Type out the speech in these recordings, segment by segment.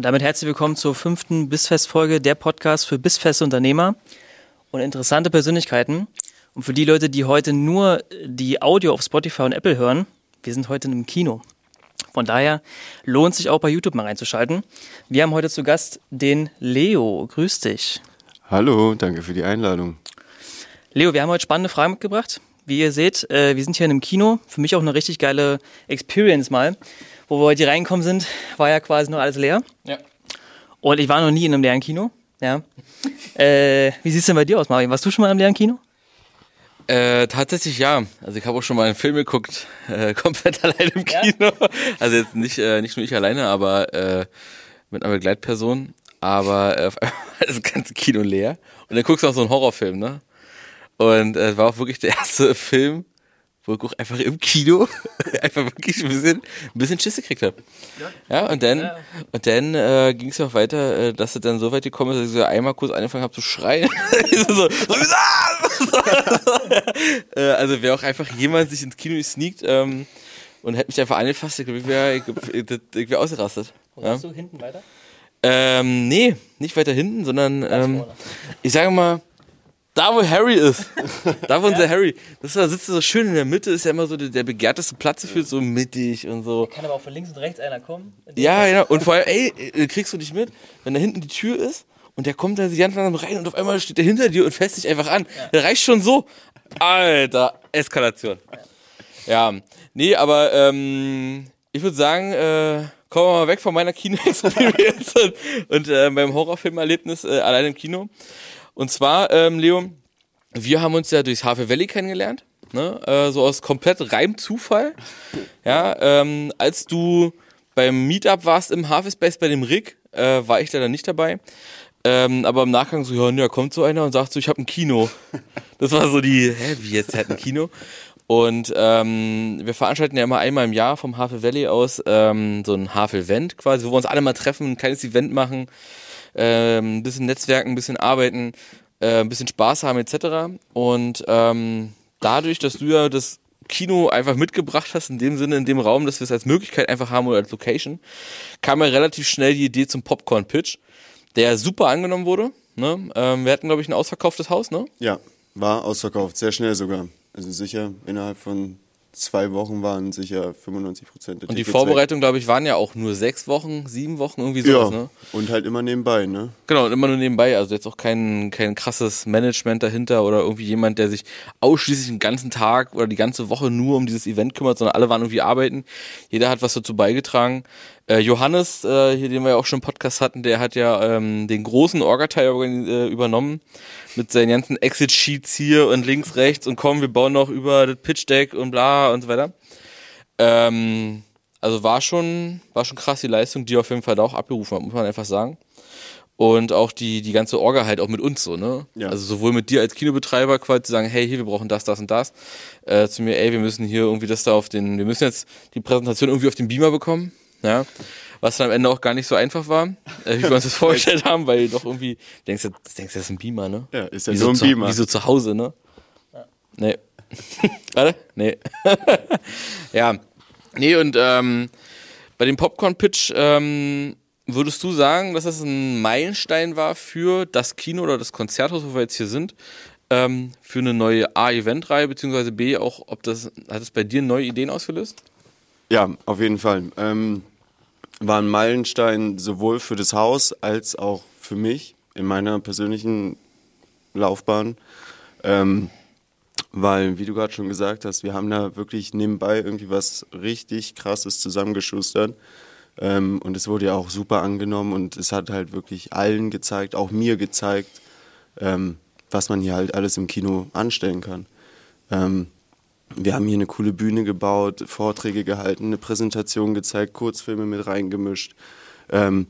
Und damit herzlich willkommen zur fünften Bissfest-Folge der Podcast für bissfeste Unternehmer und interessante Persönlichkeiten. Und für die Leute, die heute nur die Audio auf Spotify und Apple hören, wir sind heute im Kino. Von daher lohnt sich auch bei YouTube mal reinzuschalten. Wir haben heute zu Gast den Leo. Grüß dich. Hallo, danke für die Einladung. Leo, wir haben heute spannende Fragen mitgebracht. Wie ihr seht, äh, wir sind hier in einem Kino. Für mich auch eine richtig geile Experience mal. Wo wir heute reingekommen sind, war ja quasi noch alles leer. Ja. Und ich war noch nie in einem leeren Kino. Ja. äh, wie sieht es denn bei dir aus, Marvin? Warst du schon mal im leeren Kino? Äh, tatsächlich ja. Also ich habe auch schon mal einen Film geguckt, äh, komplett allein im Kino. Ja? Also jetzt nicht, äh, nicht nur ich alleine, aber äh, mit einer Begleitperson. Aber äh, auf einmal war das ganze Kino leer. Und dann guckst du auch so einen Horrorfilm, ne? Und es äh, war auch wirklich der erste Film, wo ich auch einfach im Kino einfach wirklich ein bisschen, ein bisschen Schiss gekriegt habe. Ja. ja, und dann, ja. und dann äh, ging es auch weiter, äh, dass es dann so weit gekommen ist, dass ich so einmal kurz angefangen habe zu schreien. so, so, so, äh, also wer auch einfach jemand sich ins Kino sneakt ähm, und hätte mich einfach angefasst, ich wäre ich, ich wär ausgerastet. Und ja. du hinten weiter? Ähm, nee, nicht weiter hinten, sondern ähm, ich sage mal, da wo Harry ist. Da wo unser Harry. Das da sitzt so schön in der Mitte, ist ja immer so der, der begehrteste Platz für so mittig und so. Kann aber auch von links und rechts einer kommen. Ja, genau. Und vor allem, ey, äh, kriegst du dich mit, wenn da hinten die Tür ist und der kommt da ganz langsam rein und auf einmal steht der hinter dir und fässt dich einfach an. Ja. Der reicht schon so. Alter, Eskalation. Ja, nee, aber ähm, ich würde sagen, äh, kommen wir mal weg von meiner Kino-Experience und, und äh, beim Horrorfilmerlebnis äh, allein im Kino. Und zwar, ähm, Leo, wir haben uns ja durchs Havel Valley kennengelernt, ne? äh, so aus komplett Reimzufall. Ja, ähm, als du beim Meetup warst im Havel Space bei dem Rick, äh, war ich leider nicht dabei. Ähm, aber im Nachgang so, ja, ne, kommt so einer und sagt so, ich habe ein Kino. Das war so die, hä, wie jetzt, hat ein Kino? Und ähm, wir veranstalten ja immer einmal im Jahr vom Havel Valley aus ähm, so ein Havel-Event quasi, wo wir uns alle mal treffen, ein kleines Event machen ähm, ein bisschen netzwerken, ein bisschen arbeiten, äh, ein bisschen Spaß haben etc. Und ähm, dadurch, dass du ja das Kino einfach mitgebracht hast, in dem Sinne, in dem Raum, dass wir es als Möglichkeit einfach haben oder als Location, kam ja relativ schnell die Idee zum Popcorn-Pitch, der super angenommen wurde. Ne? Ähm, wir hatten, glaube ich, ein ausverkauftes Haus, ne? Ja, war ausverkauft, sehr schnell sogar. Also sicher innerhalb von zwei Wochen waren sicher 95 Prozent. Und die Vorbereitung, glaube ich, waren ja auch nur sechs Wochen, sieben Wochen, irgendwie sowas, ja, ne? Und halt immer nebenbei, ne? Genau, und immer nur nebenbei. Also jetzt auch kein, kein krasses Management dahinter oder irgendwie jemand, der sich ausschließlich den ganzen Tag oder die ganze Woche nur um dieses Event kümmert, sondern alle waren irgendwie arbeiten. Jeder hat was dazu beigetragen. Äh, Johannes, äh, hier den wir ja auch schon im Podcast hatten, der hat ja ähm, den großen Orga-Teil äh, übernommen mit seinen ganzen Exit-Sheets hier und links, rechts und kommen, wir bauen noch über das Pitch-Deck und bla und so weiter. Ähm, also war schon, war schon krass die Leistung, die auf jeden Fall da auch abgerufen hat, muss man einfach sagen. Und auch die, die ganze Orga halt auch mit uns so, ne? Ja. Also sowohl mit dir als Kinobetreiber quasi zu sagen, hey, hier, wir brauchen das, das und das. Äh, zu mir, ey, wir müssen hier irgendwie das da auf den, wir müssen jetzt die Präsentation irgendwie auf den Beamer bekommen. Ja was dann am Ende auch gar nicht so einfach war, äh, wie wir uns das vorgestellt haben, weil doch irgendwie, denkst du, denkst du, das ist ein Beamer, ne? Ja, ist ja so ein zu, Beamer. Wie so zu Hause, ne? Ja. Nee. Warte? Nee. ja. Nee, und ähm, bei dem Popcorn-Pitch ähm, würdest du sagen, dass das ein Meilenstein war für das Kino oder das Konzerthaus, wo wir jetzt hier sind, ähm, für eine neue A-Event-Reihe, beziehungsweise B, auch, ob das, hat es bei dir neue Ideen ausgelöst? Ja, auf jeden Fall. Ähm, war ein Meilenstein sowohl für das Haus als auch für mich in meiner persönlichen Laufbahn. Ähm, weil, wie du gerade schon gesagt hast, wir haben da wirklich nebenbei irgendwie was richtig Krasses zusammengeschustert. Ähm, und es wurde ja auch super angenommen und es hat halt wirklich allen gezeigt, auch mir gezeigt, ähm, was man hier halt alles im Kino anstellen kann. Ähm, wir haben hier eine coole Bühne gebaut, Vorträge gehalten, eine Präsentation gezeigt, Kurzfilme mit reingemischt. Ähm,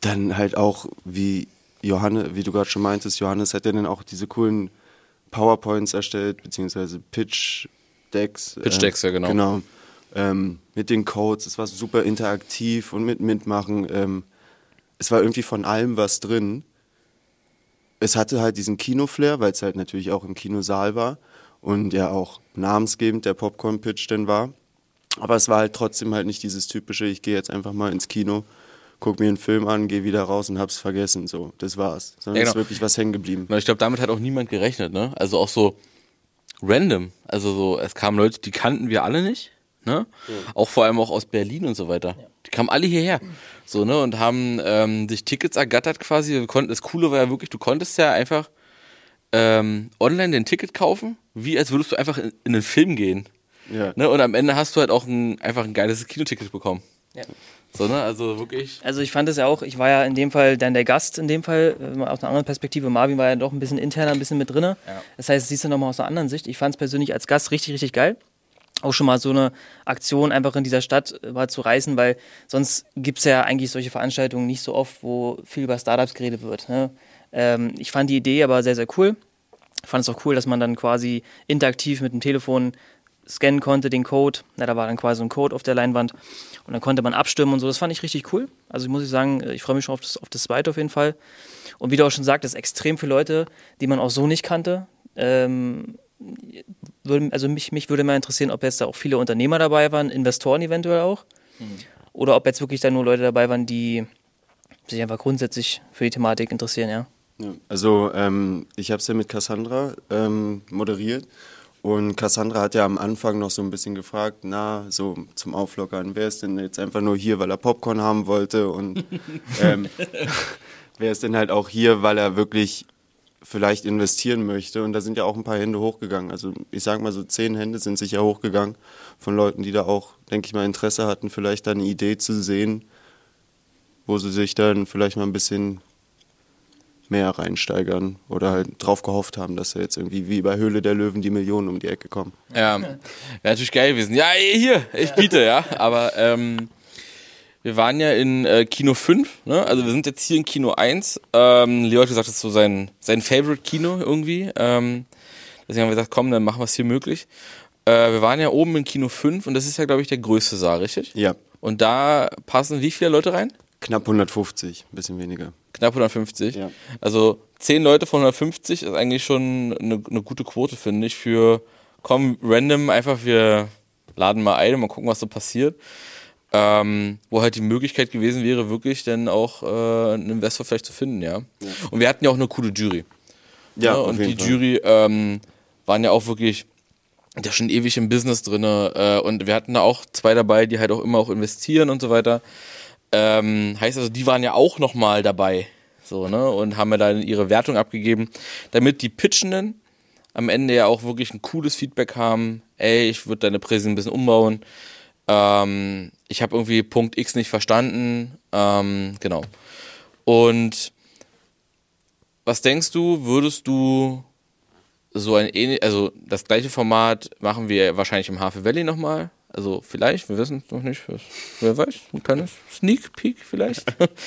dann halt auch, wie Johannes, wie du gerade schon meintest, Johannes hat ja dann auch diese coolen PowerPoints erstellt, beziehungsweise Pitch-Decks. Pitch-Decks, äh, ja genau. Genau. Ähm, mit den Codes, es war super interaktiv und mit Mitmachen. Ähm, es war irgendwie von allem was drin. Es hatte halt diesen Kino-Flair, weil es halt natürlich auch im Kinosaal war und ja auch namensgebend der Popcorn-Pitch denn war. Aber es war halt trotzdem halt nicht dieses typische, ich gehe jetzt einfach mal ins Kino, guck mir einen Film an, gehe wieder raus und hab's vergessen. So, das war's. Sondern Ja, ist genau. wirklich was hängen geblieben. Ich glaube, damit hat auch niemand gerechnet, ne? Also auch so random. Also so, es kamen Leute, die kannten wir alle nicht, ne? Auch vor allem auch aus Berlin und so weiter. Die kamen alle hierher. So, ne? Und haben ähm, sich Tickets ergattert quasi. Wir konnten, das Coole war ja wirklich, du konntest ja einfach ähm, online den Ticket kaufen, wie als würdest du einfach in, in einen Film gehen. Ja. Ne? Und am Ende hast du halt auch ein, einfach ein geiles Kinoticket bekommen. Ja. So, ne? Also wirklich. Also ich fand es ja auch, ich war ja in dem Fall dann der Gast in dem Fall, äh, aus einer anderen Perspektive. Marvin war ja doch ein bisschen interner, ein bisschen mit drinne. Das heißt, das siehst du nochmal aus einer anderen Sicht. Ich fand es persönlich als Gast richtig, richtig geil. Auch schon mal so eine Aktion einfach in dieser Stadt äh, mal zu reißen, weil sonst gibt's ja eigentlich solche Veranstaltungen nicht so oft, wo viel über Startups geredet wird. Ne? Ähm, ich fand die Idee aber sehr, sehr cool. Fand es auch cool, dass man dann quasi interaktiv mit dem Telefon scannen konnte, den Code. Na, da war dann quasi so ein Code auf der Leinwand. Und dann konnte man abstimmen und so. Das fand ich richtig cool. Also muss ich sagen, ich freue mich schon auf das, auf das zweite auf jeden Fall. Und wie du auch schon sagtest, extrem viele Leute, die man auch so nicht kannte. Ähm, würden, also mich, mich würde mal interessieren, ob jetzt da auch viele Unternehmer dabei waren, Investoren eventuell auch. Oder ob jetzt wirklich da nur Leute dabei waren, die sich einfach grundsätzlich für die Thematik interessieren, ja. Ja, Also ähm, ich habe es ja mit Cassandra ähm, moderiert. Und Cassandra hat ja am Anfang noch so ein bisschen gefragt, na, so zum Auflockern, wer ist denn jetzt einfach nur hier, weil er Popcorn haben wollte? Und ähm, wer ist denn halt auch hier, weil er wirklich vielleicht investieren möchte? Und da sind ja auch ein paar Hände hochgegangen. Also ich sag mal so zehn Hände sind sicher hochgegangen von Leuten, die da auch, denke ich mal, Interesse hatten, vielleicht da eine Idee zu sehen, wo sie sich dann vielleicht mal ein bisschen mehr reinsteigern oder halt drauf gehofft haben, dass sie jetzt irgendwie wie bei Höhle der Löwen die Millionen um die Ecke kommen. Ja, wäre natürlich geil gewesen. Ja, ey, hier, ich biete, ja. Aber ähm, wir waren ja in äh, Kino 5, ne? Also wir sind jetzt hier in Kino 1. Ähm, Leo hat gesagt, das ist so sein, sein Favorite-Kino irgendwie. Ähm, deswegen haben wir gesagt, komm, dann machen wir es hier möglich. Äh, wir waren ja oben in Kino 5 und das ist ja, glaube ich, der größte Saal, richtig? Ja, Und da passen wie viele Leute rein? Knapp 150, ein bisschen weniger. Knapp 150. Ja. Also 10 Leute von 150 ist eigentlich schon eine, eine gute Quote, finde ich, für komm, random, einfach wir laden mal ein und mal gucken, was so passiert. Ähm, wo halt die Möglichkeit gewesen wäre, wirklich dann auch äh, einen Investor vielleicht zu finden, ja. Und wir hatten ja auch eine coole Jury. Ja, ne? auf Und die Fall. Jury ähm, waren ja auch wirklich ja schon ewig im Business drinne äh, und wir hatten da auch zwei dabei, die halt auch immer auch investieren und so weiter. Ähm, heißt also, die waren ja auch nochmal dabei, so ne und haben ja dann ihre Wertung abgegeben, damit die Pitchenden am Ende ja auch wirklich ein cooles Feedback haben. Ey, ich würde deine Präse ein bisschen umbauen. Ähm, ich habe irgendwie Punkt X nicht verstanden. Ähm, genau. Und was denkst du, würdest du so ein ähnlich, also das gleiche Format machen wir wahrscheinlich im Hafe Valley nochmal. Also vielleicht, wir wissen es noch nicht. Wer weiß, ein kleines Sneak Peek vielleicht.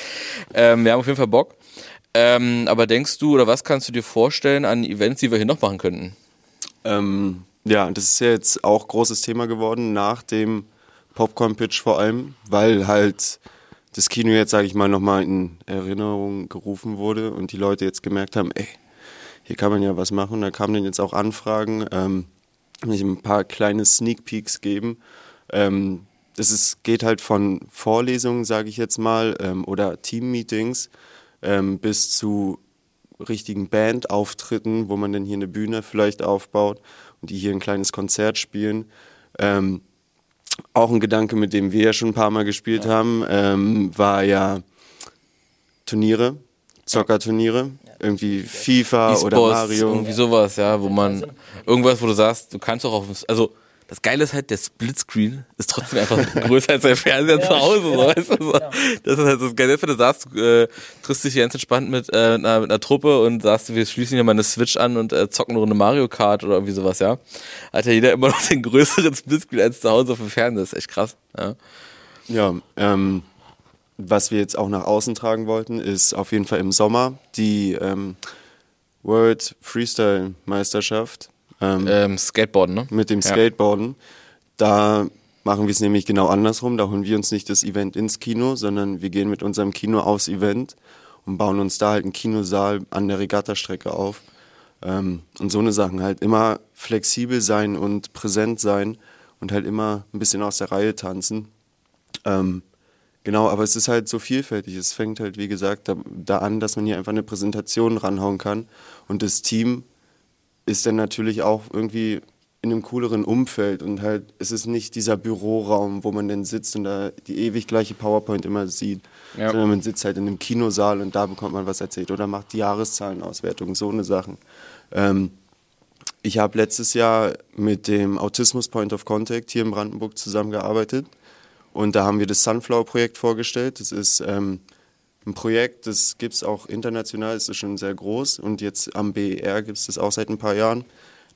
ähm, wir haben auf jeden Fall Bock. Ähm, aber denkst du oder was kannst du dir vorstellen an Events, die wir hier noch machen könnten? Ähm, ja, das ist ja jetzt auch großes Thema geworden, nach dem Popcorn-Pitch vor allem, weil halt das Kino jetzt, sage ich mal, nochmal in Erinnerung gerufen wurde und die Leute jetzt gemerkt haben, ey, hier kann man ja was machen. Da kamen dann jetzt auch Anfragen, ähm, ich ein paar kleine Sneak Peeks geben. Ähm, das ist, geht halt von Vorlesungen, sage ich jetzt mal, ähm, oder Team-Meetings ähm, bis zu richtigen Bandauftritten, wo man dann hier eine Bühne vielleicht aufbaut und die hier ein kleines Konzert spielen. Ähm, auch ein Gedanke, mit dem wir ja schon ein paar Mal gespielt haben, ähm, war ja Turniere, Zockerturniere, irgendwie FIFA oder E-Sports, Mario. irgendwie sowas, ja, wo man irgendwas, wo du sagst, du kannst auch auf, also das Geile ist halt, der Splitscreen ist trotzdem einfach größer als der Fernseher zu Hause. So, weißt du, so. Das ist halt das Geile. Wenn du sagst, du äh, triffst dich hier ganz entspannt mit, äh, einer, mit einer Truppe und sagst, wir schließen hier mal eine Switch an und äh, zocken eine Runde Mario Kart oder irgendwie sowas, ja. Hat ja jeder immer noch den größeren Splitscreen als zu Hause auf dem Fernseher. Das ist echt krass. Ja. Ja, ähm, was wir jetzt auch nach außen tragen wollten, ist auf jeden Fall im Sommer die ähm, World Freestyle Meisterschaft ähm, Ähm, Skateboarden, ne? mit dem Ja. Skateboarden. Da machen wir es nämlich genau andersrum. Da holen wir uns nicht das Event ins Kino, sondern wir gehen mit unserem Kino aufs Event und bauen uns da halt einen Kinosaal an der Regattastrecke auf. Ähm, und so eine Sachen halt immer flexibel sein und präsent sein und halt immer ein bisschen aus der Reihe tanzen. Ähm, Genau, aber es ist halt so vielfältig. Es fängt halt, wie gesagt, da, da an, dass man hier einfach eine Präsentation ranhauen kann. Und das Team ist dann natürlich auch irgendwie in einem cooleren Umfeld und halt, es ist nicht dieser Büroraum, wo man dann sitzt und da die ewig gleiche PowerPoint immer sieht, Ja. sondern man sitzt halt in einem Kinosaal und da bekommt man was erzählt oder macht die Jahreszahlenauswertung, so eine Sachen. Ähm, ich habe letztes Jahr mit dem Autismus Point of Contact hier in Brandenburg zusammengearbeitet und da haben wir das Sunflower-Projekt vorgestellt. Das ist ähm, ein Projekt, das gibt es auch international, das ist schon sehr groß und jetzt am BER gibt es das auch seit ein paar Jahren.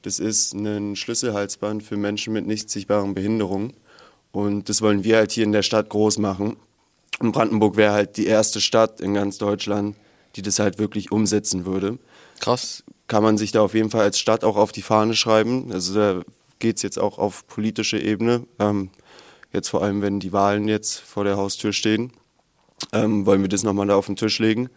Das ist ein Schlüsselhalsband für Menschen mit nicht sichtbaren Behinderungen und das wollen wir halt hier in der Stadt groß machen. Und Brandenburg wäre halt die erste Stadt in ganz Deutschland, die das halt wirklich umsetzen würde Krass. kann man sich da auf jeden Fall als Stadt auch auf die Fahne schreiben. Also da geht es jetzt auch auf politische Ebene. Ähm, jetzt vor allem, wenn die Wahlen jetzt vor der Haustür stehen, ähm, wollen wir das nochmal da auf den Tisch legen.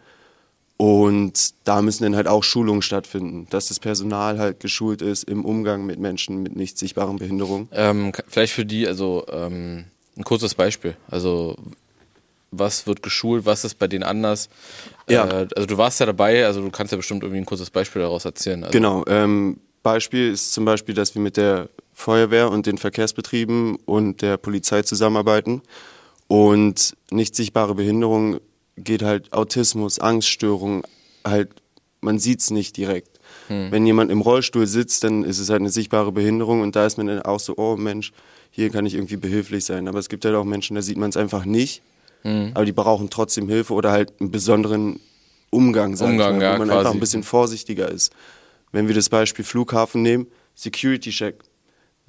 Und da müssen dann halt auch Schulungen stattfinden, dass das Personal halt geschult ist im Umgang mit Menschen mit nicht sichtbaren Behinderungen. Ähm, vielleicht für die, also ähm, ein kurzes Beispiel. Also was wird geschult, was ist bei denen anders? Ja. Äh, also du warst ja dabei, also du kannst ja bestimmt irgendwie ein kurzes Beispiel daraus erzählen. Also, Genau. Ähm, Beispiel ist zum Beispiel, dass wir mit der Feuerwehr und den Verkehrsbetrieben und der Polizei zusammenarbeiten. Und nicht sichtbare Behinderung geht halt Autismus, Angststörung, halt, man sieht's nicht direkt. Wenn jemand im Rollstuhl sitzt, dann ist es halt eine sichtbare Behinderung und da ist man dann auch so, oh Mensch, hier kann ich irgendwie behilflich sein. Aber es gibt halt auch Menschen, da sieht man es einfach nicht, aber die brauchen trotzdem Hilfe oder halt einen besonderen Umgang, sag Umgang, ich mal, ja, wo man quasi. einfach ein bisschen vorsichtiger ist. Wenn wir das Beispiel Flughafen nehmen, Security Check.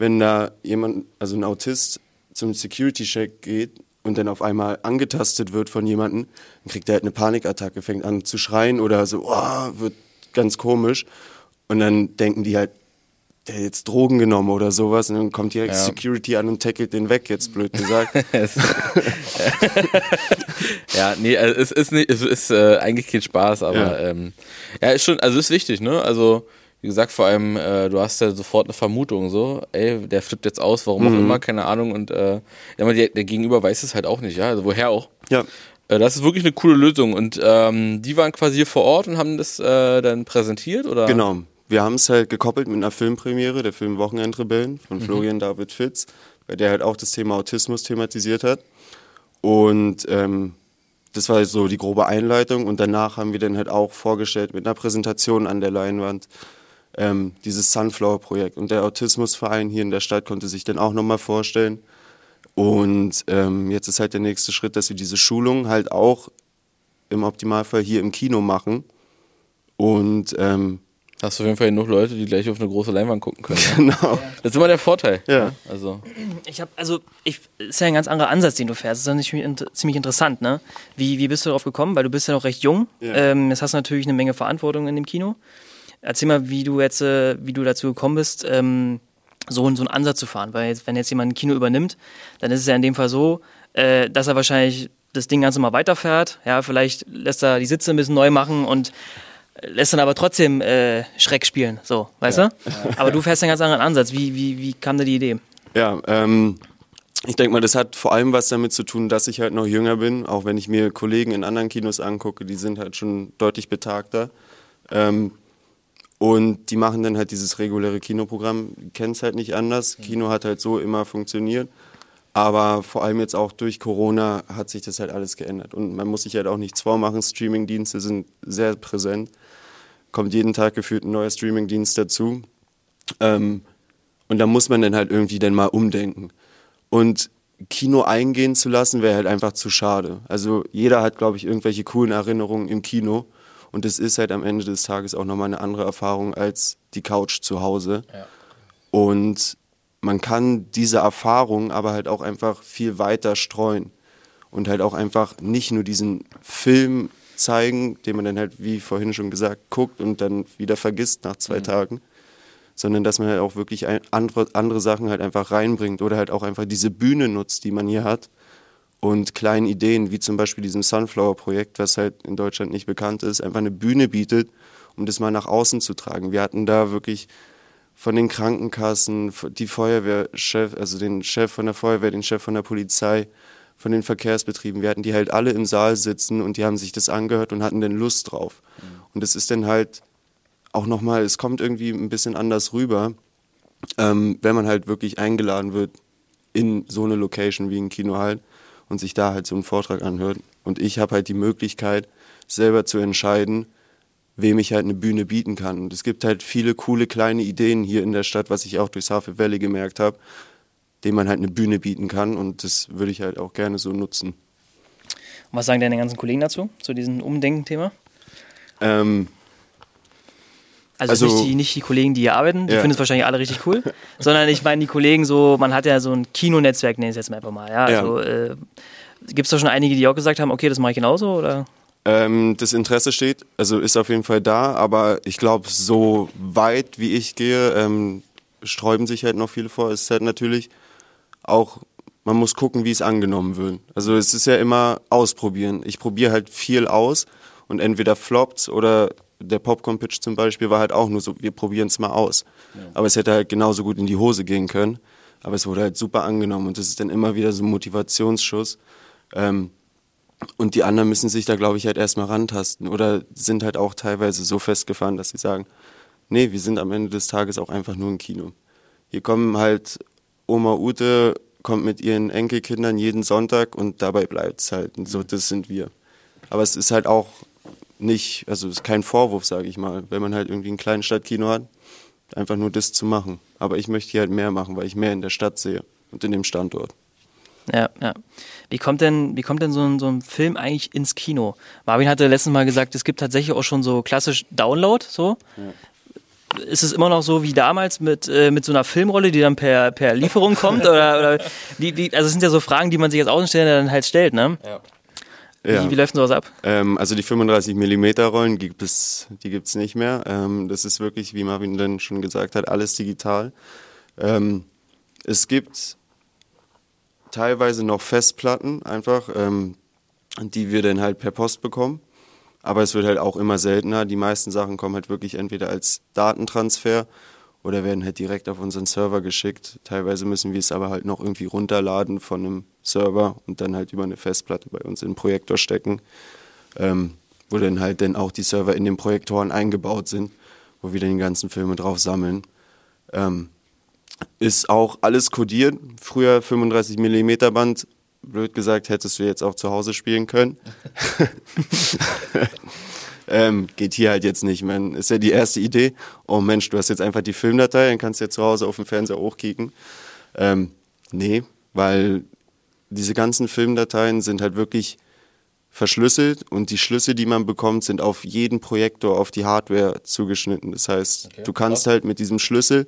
Wenn da jemand, also ein Autist zum Security Check geht und dann auf einmal angetastet wird von jemandem, dann kriegt er halt eine Panikattacke, fängt an zu schreien oder so, oh, wird ganz komisch. Und dann denken die halt, der hat jetzt Drogen genommen oder sowas und dann kommt direkt Ja. Security an und tackelt den weg, jetzt blöd gesagt. Es- ja, nee, also es ist nicht, es ist äh, eigentlich kein Spaß, aber Ja. ähm, ja, ist schon, also ist wichtig, ne? Also wie gesagt, vor allem, äh, du hast ja sofort eine Vermutung, so, ey, der flippt jetzt aus, warum Mhm. auch immer, keine Ahnung, und äh, der, der Gegenüber weiß es halt auch nicht, ja, also woher auch. ja, Äh, das ist wirklich eine coole Lösung und ähm, die waren quasi hier vor Ort und haben das äh, dann präsentiert, oder? Genau. Wir haben es halt gekoppelt mit einer Filmpremiere, der Film Wochenendrebellen von Florian David Fitz, bei der halt auch das Thema Autismus thematisiert hat. Und ähm, das war so die grobe Einleitung und danach haben wir dann halt auch vorgestellt mit einer Präsentation an der Leinwand ähm, dieses Sunflower-Projekt. Und der Autismusverein hier in der Stadt konnte sich dann auch nochmal vorstellen. Und ähm, jetzt ist halt der nächste Schritt, dass wir diese Schulung halt auch im Optimalfall hier im Kino machen. Und ähm, Hast du auf jeden Fall genug Leute, die gleich auf eine große Leinwand gucken können. genau. Das ist immer der Vorteil. Ja. Also, Ich habe, also, ich, ist ja ein ganz anderer Ansatz, den du fährst. Das ist ja ziemlich interessant, ne? Wie, wie bist du darauf gekommen? Weil du bist ja noch recht jung. Ja. Ähm, jetzt hast du natürlich eine Menge Verantwortung in dem Kino. Erzähl mal, wie du jetzt, äh, wie du dazu gekommen bist, ähm, so, einen- so einen Ansatz zu fahren. Weil jetzt, wenn jetzt jemand ein Kino übernimmt, dann ist es ja in dem Fall so, äh, dass er wahrscheinlich das Ding ganz normal weiterfährt. Ja, vielleicht lässt er die Sitze ein bisschen neu machen und lässt dann aber trotzdem äh, Schreck spielen. So, weißt du? Aber du fährst einen ganz anderen Ansatz. Wie, wie, wie kam dir die Idee? Ja, ähm, ich denke mal, das hat vor allem was damit zu tun, dass ich halt noch jünger bin. Auch wenn ich mir Kollegen in anderen Kinos angucke, die sind halt schon deutlich betagter. Ähm, und die machen dann halt dieses reguläre Kinoprogramm, kennen es halt nicht anders. Kino hat halt so immer funktioniert. Aber vor allem jetzt auch durch Corona hat sich das halt alles geändert. Und man muss sich halt auch nichts vormachen. Streamingdienste sind sehr präsent. Kommt jeden Tag gefühlt ein neuer Streamingdienst dazu. Ähm, und da muss man dann halt irgendwie dann mal umdenken. Und Kino eingehen zu lassen, wäre halt einfach zu schade. Also jeder hat, glaube ich, irgendwelche coolen Erinnerungen im Kino. Und es ist halt am Ende des Tages auch nochmal eine andere Erfahrung als die Couch zu Hause. Und man kann diese Erfahrung aber halt auch einfach viel weiter streuen. Und halt auch einfach nicht nur diesen Film zeigen, den man dann halt, wie vorhin schon gesagt, guckt und dann wieder vergisst nach zwei Tagen, sondern dass man halt auch wirklich andere, andere Sachen halt einfach reinbringt oder halt auch einfach diese Bühne nutzt, die man hier hat und kleinen Ideen, wie zum Beispiel diesem Sunflower-Projekt, was halt in Deutschland nicht bekannt ist, einfach eine Bühne bietet, um das mal nach außen zu tragen. Wir hatten da wirklich von den Krankenkassen, die Feuerwehrchef, also den Chef von der Feuerwehr, den Chef von der Polizei, von den Verkehrsbetrieben. Wir hatten die halt alle im Saal sitzen und die haben sich das angehört und hatten dann Lust drauf. Und es ist dann halt auch nochmal, es kommt irgendwie ein bisschen anders rüber, ähm, wenn man halt wirklich eingeladen wird in so eine Location wie ein Kino halt und sich da halt so einen Vortrag anhört. Und ich habe halt die Möglichkeit, selber zu entscheiden, wem ich halt eine Bühne bieten kann. Und es gibt halt viele coole kleine Ideen hier in der Stadt, was ich auch durch Hafe Valley gemerkt habe, dem man halt eine Bühne bieten kann. Und das würde ich halt auch gerne so nutzen. Und was sagen deine ganzen Kollegen dazu, zu diesem Umdenken-Thema? Ähm, also, Also- nicht, die, nicht die Kollegen, die hier arbeiten, die Ja. finden es wahrscheinlich alle richtig cool, sondern ich meine die Kollegen so, man hat ja so ein Kinonetzwerk, nenne ich es jetzt mal einfach mal. Ja, Ja. also, äh, Gibt es da schon einige, die auch gesagt haben, okay, das mache ich genauso? Oder? Ähm, das Interesse steht, also ist auf jeden Fall da, aber ich glaube, so weit wie ich gehe, ähm, sträuben sich halt noch viele vor. Es ist halt natürlich auch, man muss gucken, wie es angenommen wird. Also es ist ja immer ausprobieren. Ich probiere halt viel aus und entweder floppt oder der Popcorn-Pitch zum Beispiel war halt auch nur so, wir probieren es mal aus. Aber es hätte halt genauso gut in die Hose gehen können. Aber es wurde halt super angenommen und das ist dann immer wieder so ein Motivationsschuss. Ähm, und die anderen müssen sich da, glaube ich, halt erstmal rantasten oder sind halt auch teilweise so festgefahren, dass sie sagen, nee, wir sind am Ende des Tages auch einfach nur ein Kino. Hier kommen halt Oma Ute, kommt mit ihren Enkelkindern jeden Sonntag und dabei bleibt es halt. Und so, das sind wir. Aber es ist halt auch nicht, also es ist kein Vorwurf, sage ich mal, wenn man halt irgendwie ein kleines Stadtkino hat, einfach nur das zu machen. Aber ich möchte hier halt mehr machen, weil ich mehr in der Stadt sehe und in dem Standort. Ja, ja. Wie kommt denn, wie kommt denn so ein, so ein Film eigentlich ins Kino? Marvin hatte letztens mal gesagt, es gibt tatsächlich auch schon so klassisch Download, so. Ist es immer noch so wie damals mit, äh, mit so einer Filmrolle, die dann per, per Lieferung kommt? Oder, oder wie, wie, also es sind ja so Fragen, die man sich als Außenstehender dann halt stellt, ne? Ja. Ja. Wie, wie läuft denn sowas ab? Ähm, also die 35 mm Rollen gibt es, die gibt's nicht mehr. Ähm, das ist wirklich, wie Marvin dann schon gesagt hat, alles digital. Ähm, es gibt teilweise noch Festplatten einfach, ähm, die wir dann halt per Post bekommen. Aber es wird halt auch immer seltener. Die meisten Sachen kommen halt wirklich entweder als Datentransfer oder werden halt direkt auf unseren Server geschickt. Teilweise müssen wir es aber halt noch irgendwie runterladen von einem Server und dann halt über eine Festplatte bei uns in den Projektor stecken, ähm, wo dann halt dann auch die Server in den Projektoren eingebaut sind, wo wir dann die ganzen Filme drauf sammeln. Ähm, ist auch alles kodiert. Früher 35 mm Band, blöd gesagt, hättest du jetzt auch zu Hause spielen können. ähm, geht hier halt jetzt nicht. Man ist ja die erste Idee. Oh Mensch, du hast jetzt einfach die Filmdatei, dann kannst du ja zu Hause auf dem Fernseher hochkicken. Ähm, nee, weil diese ganzen Filmdateien sind halt wirklich verschlüsselt und die Schlüsse, die man bekommt, sind auf jeden Projektor, auf die Hardware zugeschnitten. Das heißt, Okay, du kannst krass. halt mit diesem Schlüssel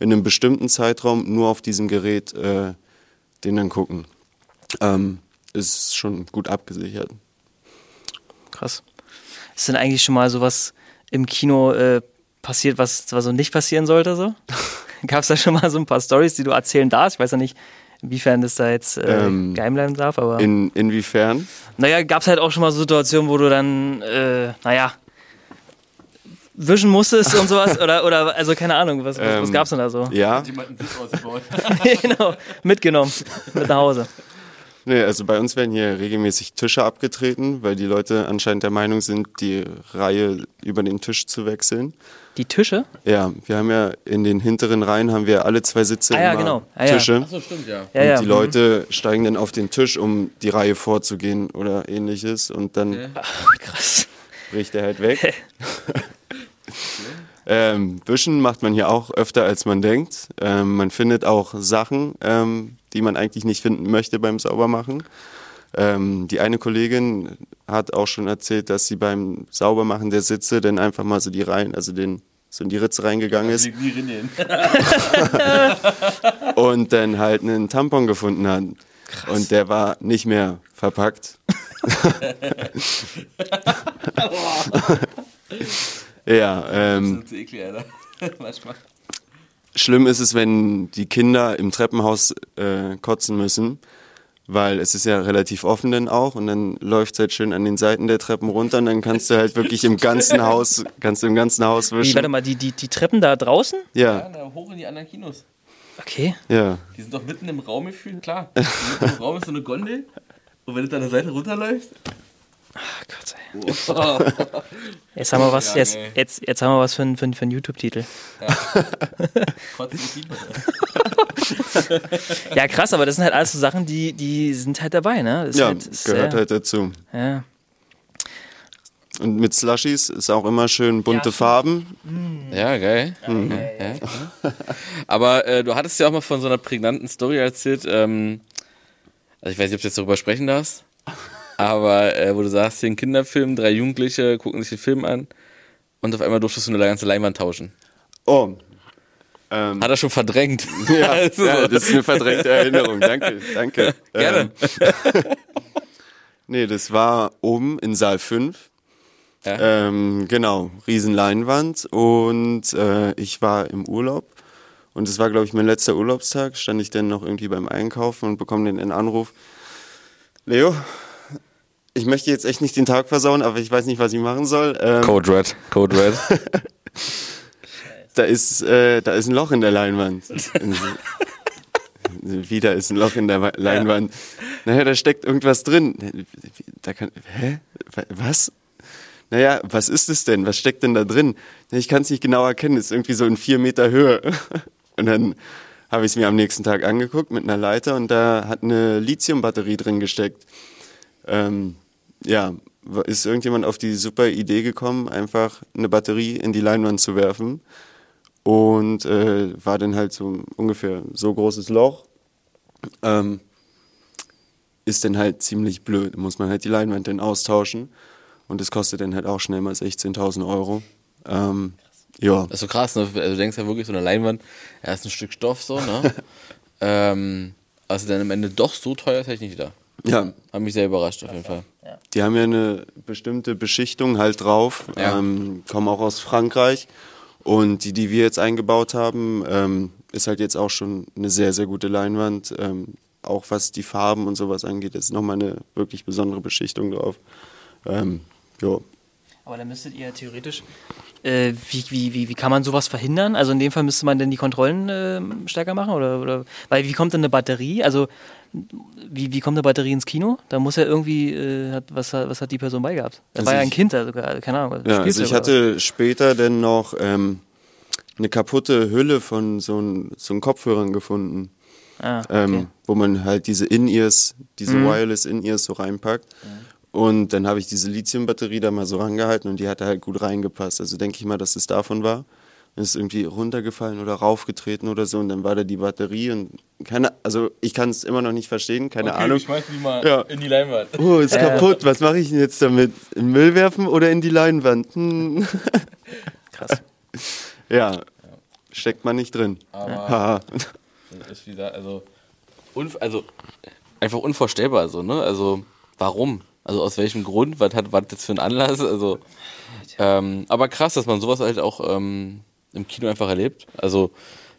in einem bestimmten Zeitraum nur auf diesem Gerät äh, den dann gucken. Ähm, ist schon gut abgesichert. Krass. Ist denn eigentlich schon mal sowas im Kino äh, passiert, was, was so nicht passieren sollte? So? Gab es da schon mal so ein paar Stories, die du erzählen darfst? Ich weiß ja nicht, inwiefern das da jetzt äh, Ähm, geheim bleiben darf, aber. In, inwiefern? naja, gab es halt auch schon mal so Situationen, wo du dann, äh, naja, wischen musstest und sowas? oder, oder, also keine Ahnung, was, was, was Ähm, gab's denn da so? Ja, genau, mitgenommen, mit nach Hause. nee, also bei uns werden hier regelmäßig Tische abgetreten, weil die Leute anscheinend der Meinung sind, die Reihe über den Tisch zu wechseln. Die Tische? Ja, wir haben ja in den hinteren Reihen haben wir alle zwei Sitze Ah ja, immer genau. Ah ja. Tische. Achso, stimmt, ja. Ja, und ja. die mhm. Leute steigen dann auf den Tisch, um die Reihe vorzugehen oder ähnliches und dann Okay. Krass. bricht er halt weg. ähm, wischen macht man hier auch öfter, als man denkt. Ähm, man findet auch Sachen, ähm, die man eigentlich nicht finden möchte beim Saubermachen. Ähm, die eine Kollegin hat auch schon erzählt, dass sie beim Saubermachen der Sitze dann einfach mal so die Reihen, also den so in die Ritze reingegangen ist. und dann halt einen Tampon gefunden hat. Und der war nicht mehr verpackt. ja, ähm, schlimm ist es, wenn die Kinder im Treppenhaus äh, kotzen müssen, weil es ist ja relativ offen dann auch und dann läuft es halt schön an den Seiten der Treppen runter und dann kannst du halt wirklich im ganzen Haus, kannst du im ganzen Haus Wie, warte wischen. mal, die, die, die Treppen da draußen? Ja, Ja, hoch in die anderen Kinos. Okay. ja. Die sind doch mitten im Raum gefühlt, klar. Mitten im Raum ist so eine Gondel. Und wenn du an der Seite runterläufst? Ach Gott, ey. Jetzt haben wir was, Ja, jetzt, jetzt, jetzt haben wir was für einen für, einen- für einen YouTube-Titel. Fieber. Ja, krass, aber das sind halt alles so Sachen, die, die sind halt dabei, ne? Das Ja, halt, ist gehört sehr- halt dazu. Ja. Und mit Slushies ist auch immer schön bunte Farben. Ja, geil. Mhm. Ja, klar. Aber äh, du hattest ja auch mal von so einer prägnanten Story erzählt. Ähm, also ich weiß nicht, ob du jetzt darüber sprechen darfst. Aber äh, wo du sagst, hier ein Kinderfilm, drei Jugendliche gucken sich den Film an und auf einmal durftest du eine ganze Leinwand tauschen. Oh. Ähm, Hat er schon verdrängt. ja, Also, ja, das ist eine verdrängte Erinnerung. Danke, danke. Gerne. Ähm, nee, das war oben in Saal 5. Ja. Ähm, genau, Riesenleinwand und äh, ich war im Urlaub und es war, glaube ich, mein letzter Urlaubstag. Stand ich dann noch irgendwie beim Einkaufen und bekomme den Anruf. Leo, ich möchte jetzt echt nicht den Tag versauen, aber ich weiß nicht, was ich machen soll. Ähm, Code Red. Code Red. da ist, äh, da ist ein Loch in der Leinwand. Wieder ist ein Loch in der Wa- Leinwand. Naja, da steckt irgendwas drin. Da kann, hä? Wa- Was? Naja, was ist es denn? Was steckt denn da drin? Ich kann es nicht genau erkennen. Es ist irgendwie so in vier Meter Höhe. Und dann habe ich es mir am nächsten Tag angeguckt mit einer Leiter und da hat eine Lithiumbatterie drin gesteckt. Ähm, ja, ist irgendjemand auf die super Idee gekommen, einfach eine Batterie in die Leinwand zu werfen und äh, war dann halt so ungefähr so großes Loch. Ähm, ist dann halt ziemlich blöd, muss man halt die Leinwand dann austauschen und das kostet dann halt auch schnell mal 16.000 Euro. Ähm, ja, Das ist so krass, ne? Also du denkst ja wirklich, so eine Leinwand, ist ein Stück Stoff so, ne? ähm, also dann am Ende doch so teuer ist, ich nicht gedacht. Ja, Hat mich sehr überrascht auf jeden Fall. Die haben ja eine bestimmte Beschichtung halt drauf, Ja. ähm, kommen auch aus Frankreich. Und die, die wir jetzt eingebaut haben, ähm, ist halt jetzt auch schon eine sehr, sehr gute Leinwand. Ähm, auch was die Farben und sowas angeht, ist nochmal eine wirklich besondere Beschichtung drauf. Ähm, jo. Aber dann müsstet ihr theoretisch, äh, wie, wie, wie, wie kann man sowas verhindern? Also in dem Fall müsste man denn die Kontrollen äh, stärker machen? Oder, oder weil wie kommt denn eine Batterie? Also wie, wie kommt eine Batterie ins Kino? Da muss ja irgendwie, äh, hat, was, hat- was hat die Person beigehabt? Da Also war ja ein Kind, also, keine Ahnung. Ja, also ich hatte später dann noch ähm, eine kaputte Hülle von so, ein, so einem Kopfhörern gefunden. was? Ah, okay. ähm, wo man halt diese In-Ears, diese Wireless In-Ears so reinpackt. Und dann habe ich diese Lithium-Batterie da mal so rangehalten und die hat da halt gut reingepasst. Also denke ich mal, dass es davon war. Ist irgendwie runtergefallen oder raufgetreten oder so und dann war da die Batterie und keine, also ich kann es immer noch nicht verstehen, keine Ahnung. schmeiß die mal Ja. in die Leinwand. Oh, ist kaputt. Was mache ich denn jetzt damit? In den Müll werfen oder in die Leinwand? Hm. Krass. Ja, steckt man nicht drin. Aber- Haha. Das ist wieder, also, also einfach unvorstellbar so, ne? Also, warum? Also aus welchem Grund? Was hat was jetzt für einen Anlass? Also, ähm, aber krass, dass man sowas halt auch ähm, im Kino einfach erlebt. Also,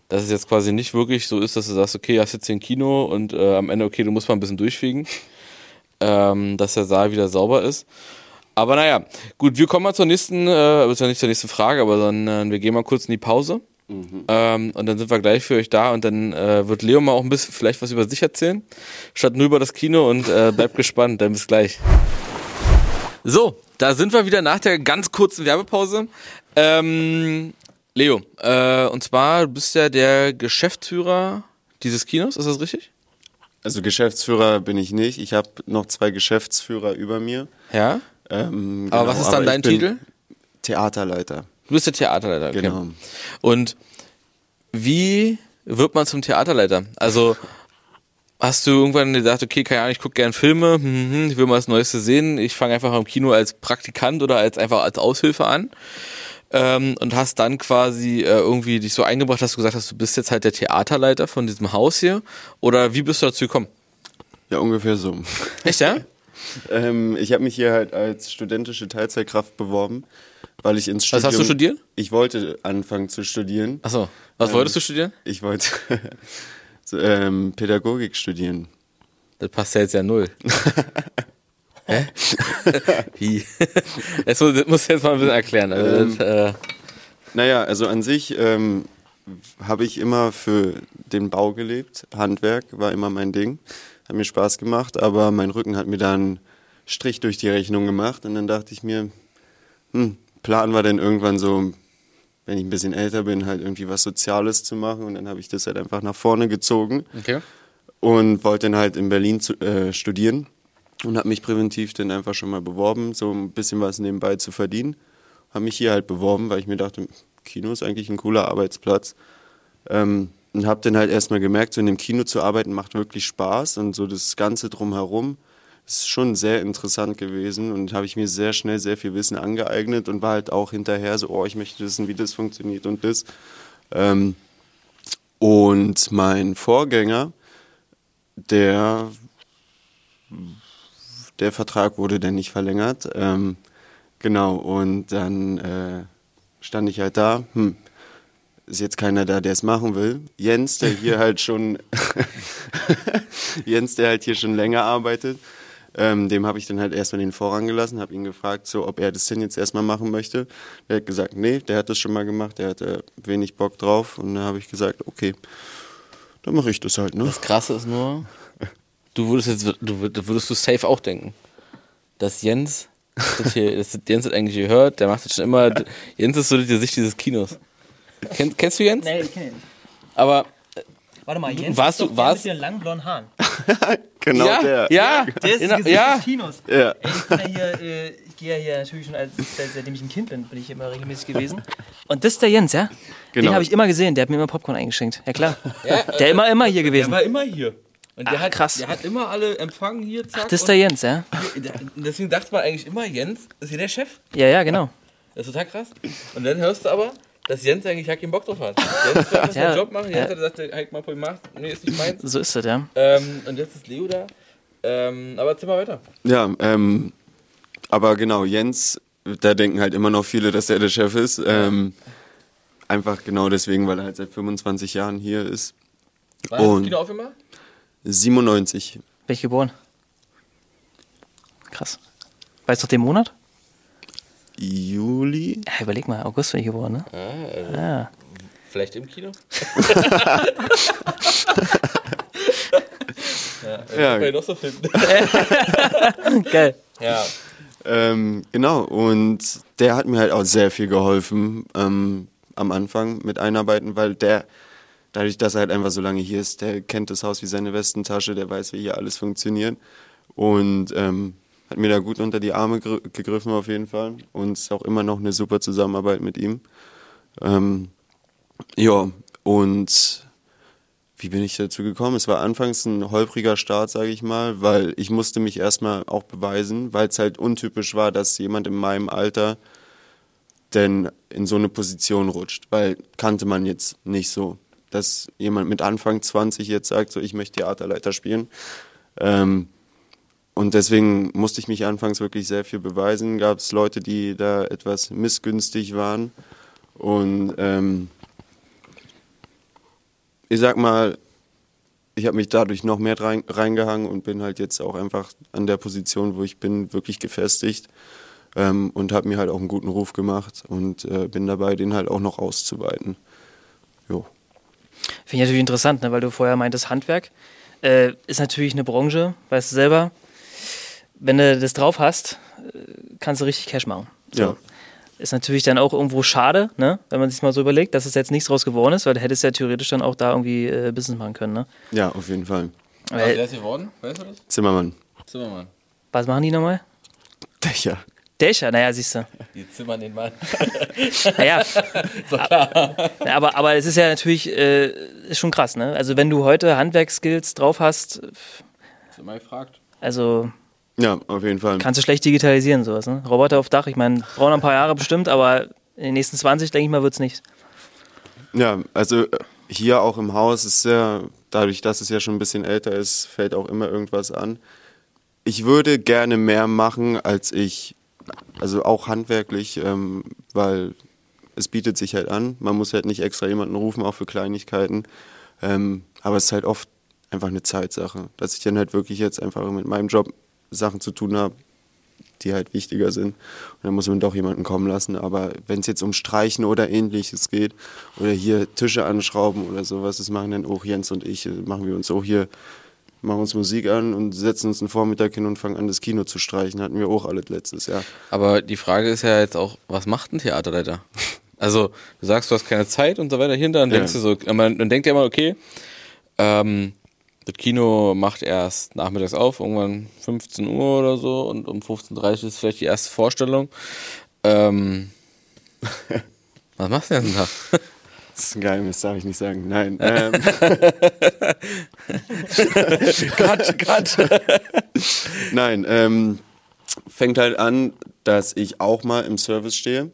dass es jetzt quasi nicht wirklich so ist, dass du sagst, okay, hast jetzt hier ein Kino und äh, am Ende, okay, du musst mal ein bisschen durchfegen, ähm, dass der Saal wieder sauber ist. Aber naja, gut, wir kommen mal zur nächsten, äh, ist ja nicht zur nächsten Frage, aber dann äh, wir gehen mal kurz in die Pause. Ähm, und dann sind wir gleich für euch da und dann äh, wird Leo mal auch ein bisschen vielleicht was über sich erzählen, statt nur über das Kino und äh, bleibt gespannt, dann bis gleich. So, da sind wir wieder nach der ganz kurzen Werbepause. Ähm, Leo, äh, und zwar du bist ja der Geschäftsführer dieses Kinos, ist das richtig? Also Geschäftsführer bin ich nicht. Ich habe noch zwei Geschäftsführer über mir. Ja. Ähm, Aber genau, was ist dann dein Titel? Theaterleiter. Du bist der Theaterleiter, okay. Genau. Und wie wird man zum Theaterleiter? Also hast du irgendwann gesagt, okay, keine Ahnung, ich gucke gern Filme, hm, hm, hm, ich will mal das Neueste sehen, ich fange einfach im Kino als Praktikant oder als einfach als Aushilfe an ähm, und hast dann quasi äh, irgendwie dich so eingebracht, dass du gesagt hast, du bist jetzt halt der Theaterleiter von diesem Haus hier oder wie bist du dazu gekommen? Ja, ungefähr so. Echt, ja? Ähm, ich habe mich hier halt als studentische Teilzeitkraft beworben, weil ich ins Was Studium... hast du studiert? Ich wollte anfangen zu studieren. Achso, was wolltest du studieren? Ich wollte so, ähm, Pädagogik studieren. Das passt ja jetzt ja null. Hä? Wie? Das muss, das muss jetzt mal ein bisschen erklären. Also das, äh, Naja, also an sich ähm, habe ich immer für den Bau gelebt. Handwerk war immer mein Ding. hat mir Spaß gemacht, aber mein Rücken hat mir dann Strich durch die Rechnung gemacht und dann dachte ich mir, hm, Plan war dann irgendwann so, wenn ich ein bisschen älter bin, halt irgendwie was Soziales zu machen und dann habe ich das halt einfach nach vorne gezogen Okay. und wollte dann halt in Berlin zu, äh, studieren und habe mich präventiv dann einfach schon mal beworben, so ein bisschen was nebenbei zu verdienen. Habe mich hier halt beworben, weil ich mir dachte, Kino ist eigentlich ein cooler Arbeitsplatz. Ähm, und habe dann halt erstmal gemerkt, so in dem Kino zu arbeiten macht wirklich Spaß und so das Ganze drumherum ist schon sehr interessant gewesen und habe ich mir sehr schnell sehr viel Wissen angeeignet und war halt auch hinterher so, oh, ich möchte wissen, wie das funktioniert und das. Ähm, und mein Vorgänger, der, der Vertrag wurde dann nicht verlängert. Ähm, genau, und dann äh, stand ich halt da, hm, ist jetzt keiner da, der es machen will. Jens, der hier halt schon, Jens, der halt hier schon länger arbeitet, ähm, dem habe ich dann halt erstmal den Vorrang gelassen, habe ihn gefragt, so, ob er das denn jetzt erstmal machen möchte. Der hat gesagt, nee, der hat das schon mal gemacht, der hatte wenig Bock drauf. Und dann habe ich gesagt, okay, dann mache ich das halt, ne? Das Krasse ist nur, du würdest jetzt, du würd- würdest du safe auch denken, dass Jens, das hier, das Jens hat eigentlich gehört, der macht das schon immer, Jens ist so die Sicht dieses Kinos. Kenn, kennst du Jens? Nee, ich kenne ihn. Aber Warte mal, Jens Warst ist du- warst- der mit den langen blonden Haaren. Genau ja, der. ja, Der ist genau, ja. des Kinos. Ja. Ey, ich bin ja hier, äh, ich gehe ja hier natürlich schon, als, seit- seitdem ich ein Kind bin, bin ich immer regelmäßig gewesen. Und das ist der Jens, ja? Den Genau. habe ich immer gesehen, der hat mir immer Popcorn eingeschenkt. Ja klar. der immer, immer hier Der gewesen. war immer hier. Und der Ach, hat, krass. Der hat immer alle empfangen hier, zack. Das ist und der Jens, ja? Deswegen dachte man eigentlich immer, Jens ist hier der Chef. Ja, ja, genau. Das ist total krass. Und dann hörst du aber, dass Jens eigentlich halt keinen Bock drauf hat. Jens einfach Ja. seinen Job machen. Jens Ja. hat gesagt, Heik mal gemacht. Nee, ist nicht meins. So ist das, ja. Ähm, und jetzt ist Leo da. Ähm, aber erzähl mal weiter. Ja, ähm, aber genau, Jens, da denken halt immer noch viele, dass er der Chef ist. Ähm, einfach genau deswegen, weil er halt seit 25 Jahren hier ist. Wann hast du Und- das Kino aufgemacht? 97. Bin ich geboren. Krass. Weißt du den Monat? Juli? Ja, überleg mal, August bin ich geboren, ne? Ah, also Ja. vielleicht im Kino? ja, Ja. kann man noch so finden. Geil. ja. Ähm, genau, und der hat mir halt auch sehr viel geholfen ähm, am Anfang mit Einarbeiten, weil der, dadurch, dass er halt einfach so lange hier ist, der kennt das Haus wie seine Westentasche, der weiß, wie hier alles funktioniert und ähm, hat mir da gut unter die Arme gr- gegriffen auf jeden Fall und es ist auch immer noch eine super Zusammenarbeit mit ihm. Ähm, ja, und wie bin ich dazu gekommen? Es war anfangs ein holpriger Start, sage ich mal, weil ich musste mich erstmal auch beweisen, weil es halt untypisch war, dass jemand in meinem Alter denn in so eine Position rutscht, weil kannte man jetzt nicht so, dass jemand mit Anfang 20 jetzt sagt, so ich möchte Theaterleiter spielen. Ähm, und deswegen musste ich mich anfangs wirklich sehr viel beweisen. Gab es Leute, die da etwas missgünstig waren und ähm, ich sag mal, ich habe mich dadurch noch mehr rein, reingehangen und bin halt jetzt auch einfach an der Position, wo ich bin, wirklich gefestigt ähm, und habe mir halt auch einen guten Ruf gemacht und äh, bin dabei, den halt auch noch auszuweiten. Jo. Finde ich natürlich interessant, ne, weil du vorher meintest, Handwerk äh, ist natürlich eine Branche, weißt du selber. Wenn du das drauf hast, äh, kannst du richtig Cash machen. So. Ja. Ist natürlich dann auch irgendwo schade, ne, wenn man sich mal so überlegt, dass es jetzt nichts draus geworden ist, weil du hättest ja theoretisch dann auch da irgendwie äh, Business machen können. Ne? Ja, auf jeden Fall. Also, Weil, wer ist geworden? Weißt du das? Zimmermann. Zimmermann. was machen die nochmal? Dächer. Dächer, naja, siehst du. Die zimmern den Mann. Naja, Ja, aber, aber es ist ja natürlich äh, ist schon krass, ne? Also wenn du heute Handwerkskills drauf hast, Hast du mal gefragt? also Ja, auf jeden Fall. kannst du schlecht digitalisieren, sowas, ne? Roboter auf Dach, ich meine, brauchen ein paar Jahre bestimmt, aber in den nächsten 20, denke ich mal, wird's nicht. Ja, also äh, hier auch im Haus ist ja, dadurch, dass es ja schon ein bisschen älter ist, fällt auch immer irgendwas an. Ich würde gerne mehr machen, als ich, also auch handwerklich, ähm, weil es bietet sich halt an. Man muss halt nicht extra jemanden rufen, auch für Kleinigkeiten. Ähm, aber es ist halt oft einfach eine Zeitsache, dass ich dann halt wirklich jetzt einfach mit meinem Job Sachen zu tun habe, die halt wichtiger sind. Und dann muss man doch jemanden kommen lassen. Aber wenn es jetzt um Streichen oder ähnliches geht oder hier Tische anschrauben oder sowas, das machen dann auch Jens und ich, machen wir uns auch hier machen uns Musik an und setzen uns einen Vormittag hin und fangen an, das Kino zu streichen. Hatten wir auch alle letztes Jahr. Aber die Frage ist ja jetzt auch, was macht ein Theaterleiter? Also, du sagst, du hast keine Zeit und so weiter hinter, dann Ja. denkst du so, man, dann denkt ja immer, okay, ähm, das Kino macht erst nachmittags auf, irgendwann 15 Uhr oder so und um 15.30 Uhr ist vielleicht die erste Vorstellung. Ähm, was machst du denn den Tag? Das ist ein Geheimnis, darf ich nicht sagen. Nein. Ähm, Cut, cut. nein, ähm, fängt halt an, dass ich auch mal im Service stehe.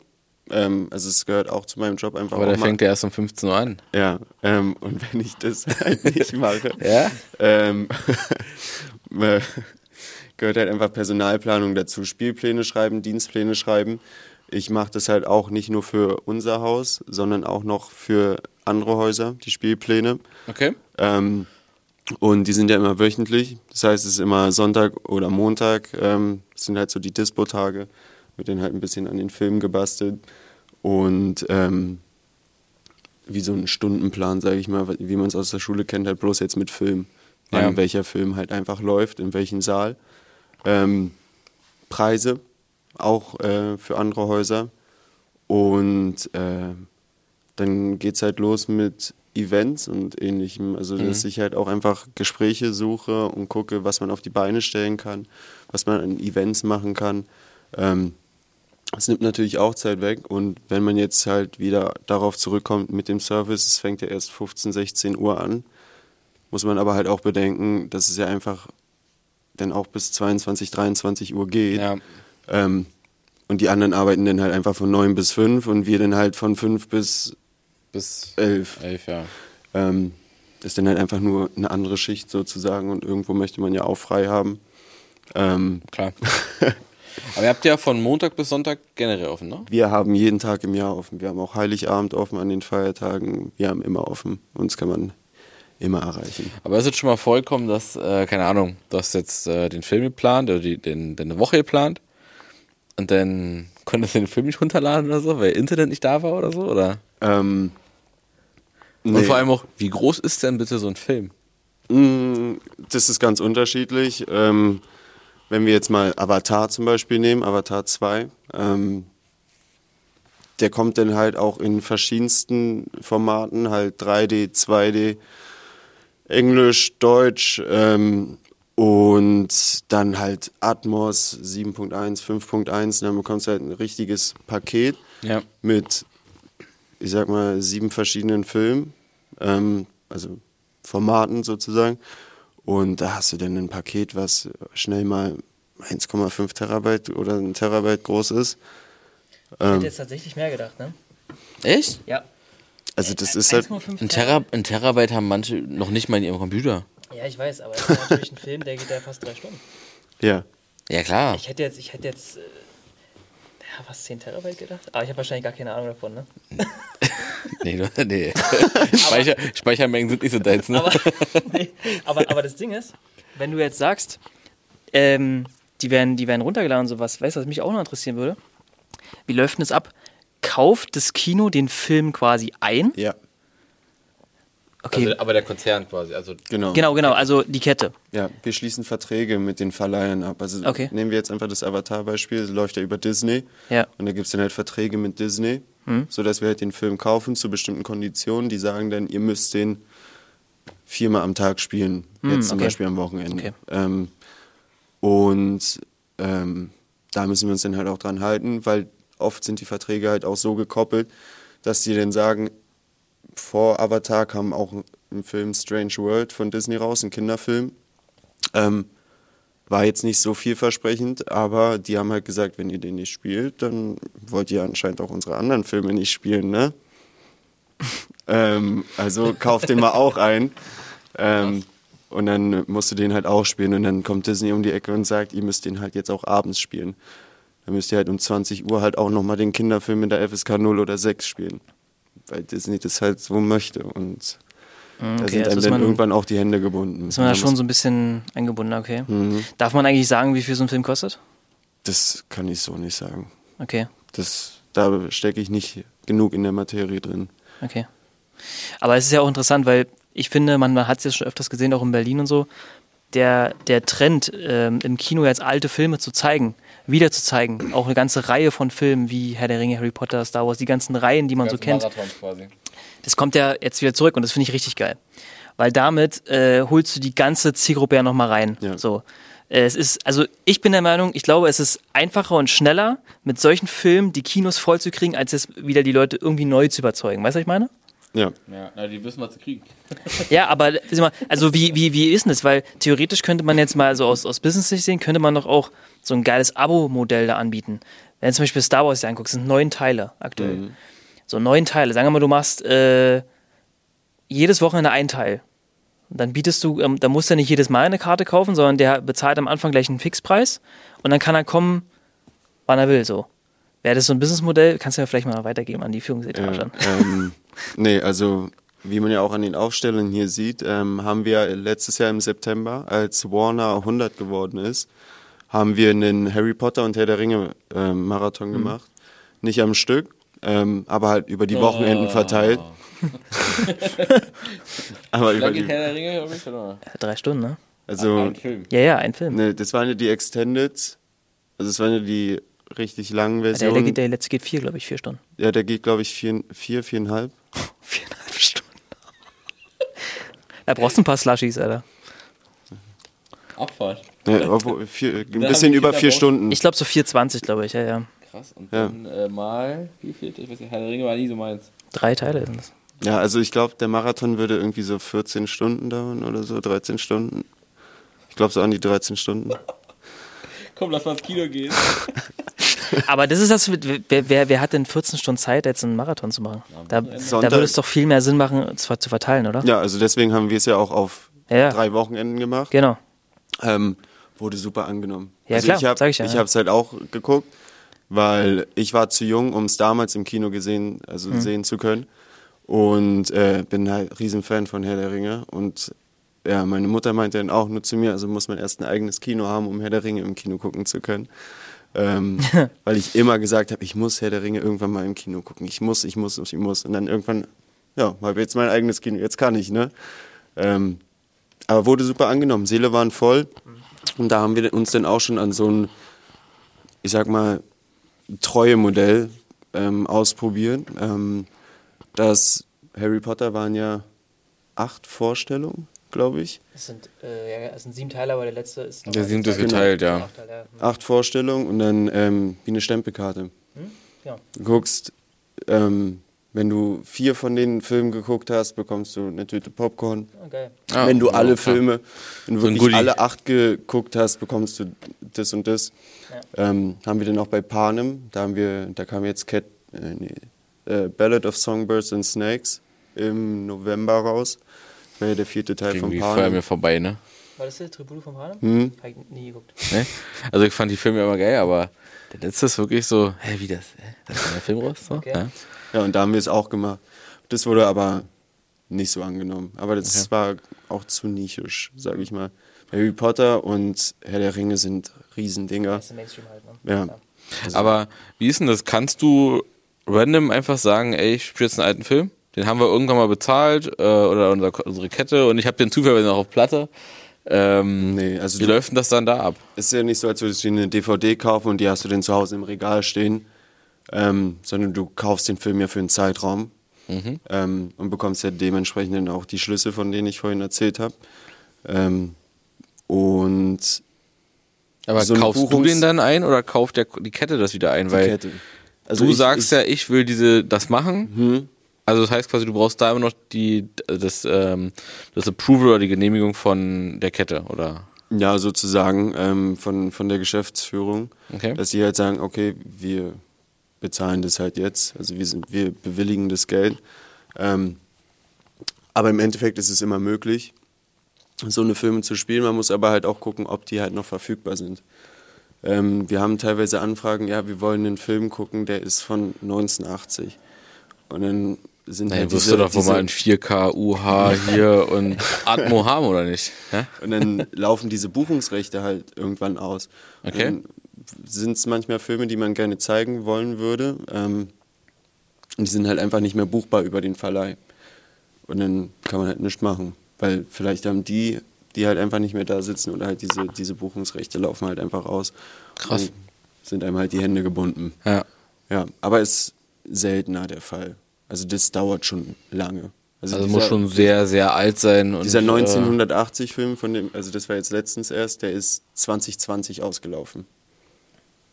Ähm, also es gehört auch zu meinem Job einfach Aber auch der mal. fängt ja erst um 15 Uhr an. Ja, ähm, und wenn ich das halt nicht mache, Ja? ähm, äh, gehört halt einfach Personalplanung dazu. Spielpläne schreiben, Dienstpläne schreiben. Ich mache das halt auch nicht nur für unser Haus, sondern auch noch für andere Häuser, die Spielpläne. Okay. Ähm, und die sind ja immer wöchentlich. Das heißt, es ist immer Sonntag oder Montag. Ähm, das sind halt so die Dispo-Tage. Wird dann halt ein bisschen an den Filmen gebastelt. Und ähm, wie so ein Stundenplan, sage ich mal, wie man es aus der Schule kennt, halt bloß jetzt mit Film. Ja. Wann welcher Film halt einfach läuft, in welchem Saal. Ähm, Preise auch äh, für andere Häuser. Und äh, dann geht es halt los mit Events und ähnlichem. Also, dass ich halt auch einfach Gespräche suche und gucke, was man auf die Beine stellen kann, was man an Events machen kann. Ähm, es nimmt natürlich auch Zeit weg und wenn man jetzt halt wieder darauf zurückkommt mit dem Service, es fängt ja erst 15, 16 Uhr an, muss man aber halt auch bedenken, dass es ja einfach dann auch bis 22, 23 Uhr geht. Ja. Ähm, und die anderen arbeiten dann halt einfach von 9 bis 5 und wir dann halt von 5 bis Bis 11. 11, ja. Ähm, ist dann halt einfach nur eine andere Schicht sozusagen und irgendwo möchte man ja auch frei haben. Ähm, Klar. Aber ihr habt ja von Montag bis Sonntag generell offen, ne? wir haben jeden Tag im Jahr offen. Wir haben auch Heiligabend offen an den Feiertagen. Wir haben immer offen. Uns kann man immer erreichen. Aber ist es schon mal vorgekommen, dass, äh, keine Ahnung, du hast jetzt äh, den Film geplant oder die, den, deine Woche geplant und dann konntest du den Film nicht runterladen oder so, weil Internet nicht da war oder so, oder? Ähm, Und nee. vor allem auch, wie groß ist denn bitte so ein Film? Mm, Das ist ganz unterschiedlich. Ähm, wenn wir jetzt mal Avatar zum Beispiel nehmen, Avatar 2, ähm, der kommt dann halt auch in verschiedensten Formaten, halt 3D, 2D, Englisch, Deutsch ähm, und dann halt Atmos 7.1, 5.1, dann bekommst du halt ein richtiges Paket Ja. mit, ich sag mal, sieben verschiedenen Filmen, ähm, also Formaten sozusagen. Und da hast du dann ein Paket, was schnell mal 1,5 Terabyte oder ein Terabyte groß ist. Ich hätte jetzt tatsächlich mehr gedacht, ne? Echt? Ja. Also das ist halt, 1,5 Ein, Terra, ein Terabyte haben manche noch nicht mal in ihrem Computer. Ja, ich weiß, aber es ist natürlich ein Film, der geht ja fast drei Stunden. ja. Ja, klar. Ich hätte jetzt, ich hätte jetzt, äh, ja, was, 10 Terabyte gedacht? Aber ich habe wahrscheinlich gar keine Ahnung davon, ne? Nee, du- nee. Speicher, Speichermengen sind nicht so deins, ne? Aber, nee, aber, aber das Ding ist, wenn du jetzt sagst, ähm, die, werden, die werden runtergeladen und sowas, weißt du, was mich auch noch interessieren würde? Wie läuft denn das ab? Kauft das Kino den Film quasi ein? Ja, Okay, Also, aber der Konzern quasi, also genau. genau, genau, also die Kette. Ja, wir schließen Verträge mit den Verleihern ab. Also Okay. nehmen wir jetzt einfach das Avatar-Beispiel, das läuft ja über Disney. Ja. Und da gibt es dann halt Verträge mit Disney, Hm. sodass wir halt den Film kaufen zu bestimmten Konditionen. Die sagen dann, ihr müsst den viermal am Tag spielen, jetzt zum okay. Beispiel am Wochenende. Okay. Ähm, und ähm, da müssen wir uns dann halt auch dran halten, weil oft sind die Verträge halt auch so gekoppelt, dass die dann sagen, vor Avatar kam auch ein Film Strange World von Disney raus, ein Kinderfilm. Ähm, war jetzt nicht so vielversprechend, aber die haben halt gesagt, wenn ihr den nicht spielt, dann wollt ihr anscheinend auch unsere anderen Filme nicht spielen, ne? ähm, also kauft den mal auch ein. Ähm, und dann musst du den halt auch spielen. Und dann kommt Disney um die Ecke und sagt, ihr müsst den halt jetzt auch abends spielen. Dann müsst ihr halt um 20 Uhr halt auch nochmal den Kinderfilm in der FSK 0 oder 6 spielen. Weil Disney das halt so möchte. Und da okay, sind also einem dann man- irgendwann auch die Hände gebunden. Ist man da Da schon so ein bisschen eingebunden, okay. Mhm. Darf man eigentlich sagen, wie viel so ein Film kostet? Das kann ich so nicht sagen. Okay, Das, da stecke ich nicht genug in der Materie drin. okay. Aber es ist ja auch interessant, weil ich finde, man, man hat es ja schon öfters gesehen, auch in Berlin und so. der, der Trend, ähm, im Kino jetzt alte Filme zu zeigen, wieder zu zeigen. Auch eine ganze Reihe von Filmen wie Herr der Ringe, Harry Potter, Star Wars, die ganzen Reihen, die man so kennt. quasi. Das kommt ja jetzt wieder zurück und das finde ich richtig geil. Weil damit äh, holst du die ganze Zielgruppe ja nochmal rein. Ja. So. Äh, Es ist, also ich bin der Meinung, ich glaube, es ist einfacher und schneller, mit solchen Filmen die Kinos voll zu kriegen, als jetzt wieder die Leute irgendwie neu zu überzeugen. Weißt du, was ich meine? Ja. Ja, na, die wissen, was sie kriegen. Ja, aber mal, also wie, wie, wie ist denn das? Weil theoretisch könnte man jetzt mal so aus, aus Business-Sicht sehen, könnte man doch auch so ein geiles Abo-Modell da anbieten. Wenn du zum Beispiel Star Wars dir anguckst, sind neun Teile aktuell. So neun Teile. Sagen wir mal, du machst äh, jedes Wochenende ein Teil. Und dann bietest du, ähm, da musst du nicht jedes Mal eine Karte kaufen, sondern der bezahlt am Anfang gleich einen Fixpreis und dann kann er kommen, wann er will. So. Wäre das so ein Businessmodell? Kannst du ja vielleicht mal weitergeben an die Führungsetage. Ja, ähm, nee, also wie man ja auch an den Aufstellungen hier sieht, ähm, haben wir letztes Jahr im September, als Warner 100 geworden ist, haben wir einen Harry Potter und Herr der Ringe ähm, Marathon Mhm. gemacht. Nicht am Stück, ähm, aber halt über die Wochenenden verteilt. aber über Lange die, Herr der Ringe, glaub ich, oder? Drei Stunden, ne? also Ein Film. Ja, ja, ein Film. ne, das waren ja die Extended, also das waren ja die richtig langen Der, der, Versionen. geht- der letzte geht vier, glaube ich, vier Stunden. ja, der geht glaube ich vier, vier, viereinhalb. Viereinhalb Stunden. Da brauchst du ein paar Slushies, Alter. Abfahrt. Ne, obwohl, vier, ein Da bisschen über vier. Stunden. Ich glaube so 4,20, glaube ich, ja, ja. Krass. Und Ja. dann äh, mal, wie viel? Ich weiß nicht, Herr der Ringe war nie so meins. Drei Teile sind es. Ja, also ich glaube, der Marathon würde irgendwie so 14 Stunden dauern oder so, 13 Stunden. Ich glaube so an die 13 Stunden. Komm, lass mal ins Kino gehen. Aber das ist das, wer, wer, wer hat denn 14 Stunden Zeit, jetzt einen Marathon zu machen? Da, da würde es doch viel mehr Sinn machen, zwar zu verteilen, oder? Ja, also deswegen haben wir es ja auch auf Ja, drei Wochenenden gemacht. Genau. Ähm, wurde super angenommen. Ja, also klar, ich habe sag ich ja, ich ja. habe es halt auch geguckt, weil ich war zu jung, um es damals im Kino gesehen, also Hm. sehen zu können. Und äh, bin halt Riesenfan von Herr der Ringe. Und ja, meine Mutter meinte dann auch nur zu mir, also muss man erst ein eigenes Kino haben, um Herr der Ringe im Kino gucken zu können. Ähm, weil ich immer gesagt habe, ich muss Herr der Ringe irgendwann mal im Kino gucken. Ich muss, ich muss, ich muss. Und dann irgendwann, ja, habe jetzt mein eigenes Kino. Jetzt kann ich, ne? Ähm, aber wurde super angenommen. Seele waren voll. Und da haben wir uns dann auch schon an so ein, ich sag mal, treue Modell ähm, ausprobiert. Ähm, das Harry Potter waren ja acht Vorstellungen, glaube ich. Es sind, äh, ja, es sind sieben Teile, aber der letzte ist. Der siebte ist geteilt, ja. Hm. Acht Vorstellungen und dann ähm, wie eine Stempelkarte. Ja. Du guckst, ähm, wenn du vier von den Filmen geguckt hast, bekommst du eine Tüte Popcorn. Okay. Ah, wenn du ja, alle. Filme, wenn du So wirklich alle acht geguckt hast, bekommst du das und das. Ähm, haben wir dann auch bei Panem, da haben wir, da kam jetzt Cat, äh, nee, äh, Ballad of Songbirds and Snakes im November raus. Das war ja der vierte Teil Irgendwie von an mir Panem. vorbei, ne? War das der Tribute von Panem? Hm. Hab ich nie geguckt. ne? Also ich fand die Filme immer geil, aber der letzte ist wirklich so, hä, wie das? Hä? Da ist ein Film raus? So? Okay. Ja? Ja, und da haben wir es auch gemacht. Das wurde aber nicht so angenommen. Aber das war auch zu nischisch, sage ich mal. Harry Potter und Herr der Ringe sind Riesendinger. Das ist Mainstream halt, ne? Ja. Aber wie ist denn das? Kannst du random einfach sagen, ey, ich spiele jetzt einen alten Film? Den haben wir irgendwann mal bezahlt äh, oder unser, unsere Kette und ich habe den zufällig noch auf Platte. Ähm, Nee, also wie du- läuft denn das dann da ab? Es ist ja nicht so, als würdest du dir eine DVD kaufen und die hast du dann zu Hause im Regal stehen, ähm, sondern du kaufst den Film ja für einen Zeitraum ähm, und bekommst ja dementsprechend dann auch die Schlüsse, von denen ich vorhin erzählt habe. Ähm, und Aber So kaufst du Buchungs- den dann ein oder kauft der, die Kette das wieder ein? die Weil Kette. Also du ich- sagst ich, ja, ich will diese das machen. Hm, Also das heißt quasi, du brauchst da immer noch die das ähm, das Approval oder die Genehmigung von der Kette oder Ja, sozusagen ähm, von, von der Geschäftsführung, Okay. dass die halt sagen, okay, wir bezahlen das halt jetzt, also wir, sind, wir bewilligen das Geld. Ähm, aber im Endeffekt ist es immer möglich, so eine Filme zu spielen. Man muss aber halt auch gucken, ob die halt noch verfügbar sind. Ähm, wir haben teilweise Anfragen, ja, wir wollen einen Film gucken, der ist von 1980. Und dann sind Naja, halt wirst diese, du doch wohl mal in 4K, UH hier und Atmo haben, oder nicht? Ja? Und dann laufen diese Buchungsrechte halt irgendwann aus. Okay. Dann sind es manchmal Filme, die man gerne zeigen wollen würde. Ähm, und die sind halt einfach nicht mehr buchbar über den Verleih. Und dann kann man halt nichts machen. Weil vielleicht haben die die halt einfach nicht mehr da sitzen oder halt diese, diese Buchungsrechte laufen halt einfach aus. Krass. Sind einem halt die Hände gebunden. Ja. Ja, aber ist seltener der Fall. Also das dauert schon lange. Also dieser, muss schon sehr, sehr alt sein. Und, dieser äh, 1980-Film von dem, also das war jetzt letztens erst, der ist 2020 ausgelaufen.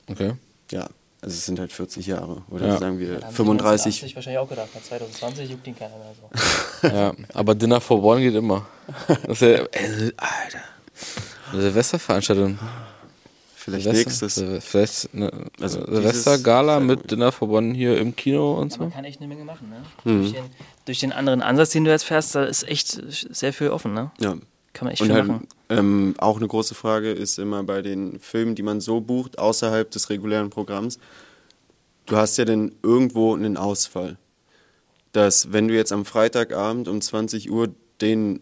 Okay. Ja, also es sind halt 40 Jahre oder Ja. sagen wir die 35. 1980 wahrscheinlich auch gedacht, na 2020 juckt ihn keiner mehr so. Ja, aber Dinner for One geht immer. Das ist ja, äh, Alter. Eine Silvesterveranstaltung. Vielleicht Silvester, nächstes. Silve- Vielleicht eine Also Silvestergala dieses- mit Dinner for One hier im Kino und Ja, man so. kann echt eine Menge machen, ne? Mhm. Durch, den, durch den anderen Ansatz, den du jetzt fährst, da ist echt sehr viel offen, ne? Ja. Kann man echt Und viel halt, machen. ähm, auch eine große Frage ist immer bei den Filmen, die man so bucht, außerhalb des regulären Programms. Du hast ja dann irgendwo einen Ausfall. Dass, wenn du jetzt am Freitagabend um 20 Uhr den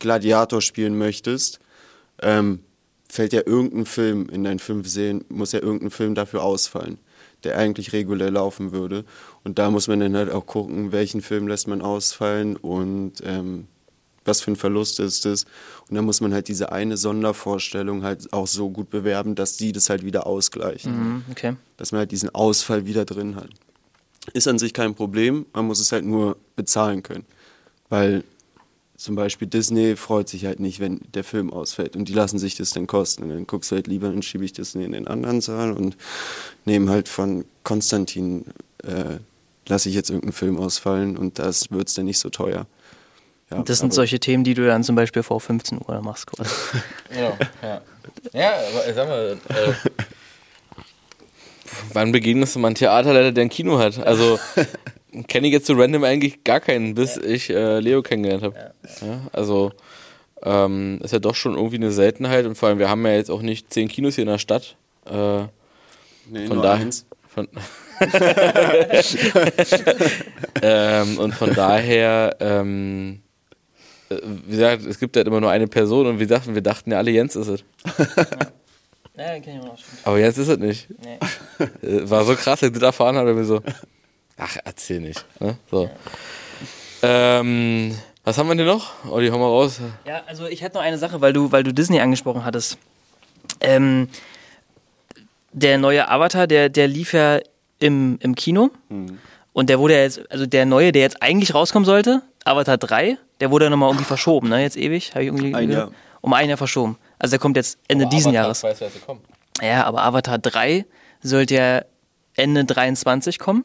Gladiator spielen möchtest, ähm, fällt ja irgendein Film in deinen fünf Serien, muss ja irgendein Film dafür ausfallen, der eigentlich regulär laufen würde. Und da muss man dann halt auch gucken, welchen Film lässt man ausfallen und ähm, was für ein Verlust ist das. Und dann muss man halt diese eine Sondervorstellung halt auch so gut bewerben, dass die das halt wieder ausgleichen. Mhm, okay. Dass man halt diesen Ausfall wieder drin hat. Ist an sich kein Problem, man muss es halt nur bezahlen können. Weil zum Beispiel Disney freut sich halt nicht, wenn der Film ausfällt und die lassen sich das dann kosten. Und dann guckst du halt lieber, dann schiebe ich das in den anderen Saal und nehme halt von Konstantin, äh, lasse ich jetzt irgendeinen Film ausfallen und das wird es dann nicht so teuer. Ja, Das sind solche Themen, die du dann zum Beispiel vor 15 Uhr machst, quasi. Ja, ja. Ja, aber sag mal, äh, wann begegnest du mal einen Theaterleiter, der ein Kino hat? Also kenne ich jetzt so random eigentlich gar keinen, bis ich äh, Leo kennengelernt habe. Ja, also ähm, ist ja doch schon irgendwie eine Seltenheit und vor allem wir haben ja jetzt auch nicht zehn Kinos hier in der Stadt. Äh, Nee, von daher. ähm, und von daher, ähm, äh, wie gesagt, es gibt halt immer nur eine Person und wie gesagt, wir dachten ja alle, Jens ist es. Ja, den kenn ich auch noch. stimmt. Aber Jens ist es nicht. Nee. Äh, War so krass, als ich das erfahren habe, mir so, ach, erzähl nicht. Ne? So. Ähm, was haben wir denn noch? Olli, hau mal raus. Ja, also ich hätte noch eine Sache, weil du, weil du Disney angesprochen hattest. Ähm, der neue Avatar, der, der lief ja im, im Kino. Und der wurde ja jetzt, also der neue, der jetzt eigentlich rauskommen sollte, Avatar 3, der wurde ja nochmal irgendwie verschoben, ne? Jetzt ewig. Hab ich irgendwie Ein? Jahr. Um ein Jahr verschoben. Also der kommt jetzt Ende diesen Jahres. Weiß. Ja, aber Avatar 3 sollte ja Ende 23 kommen.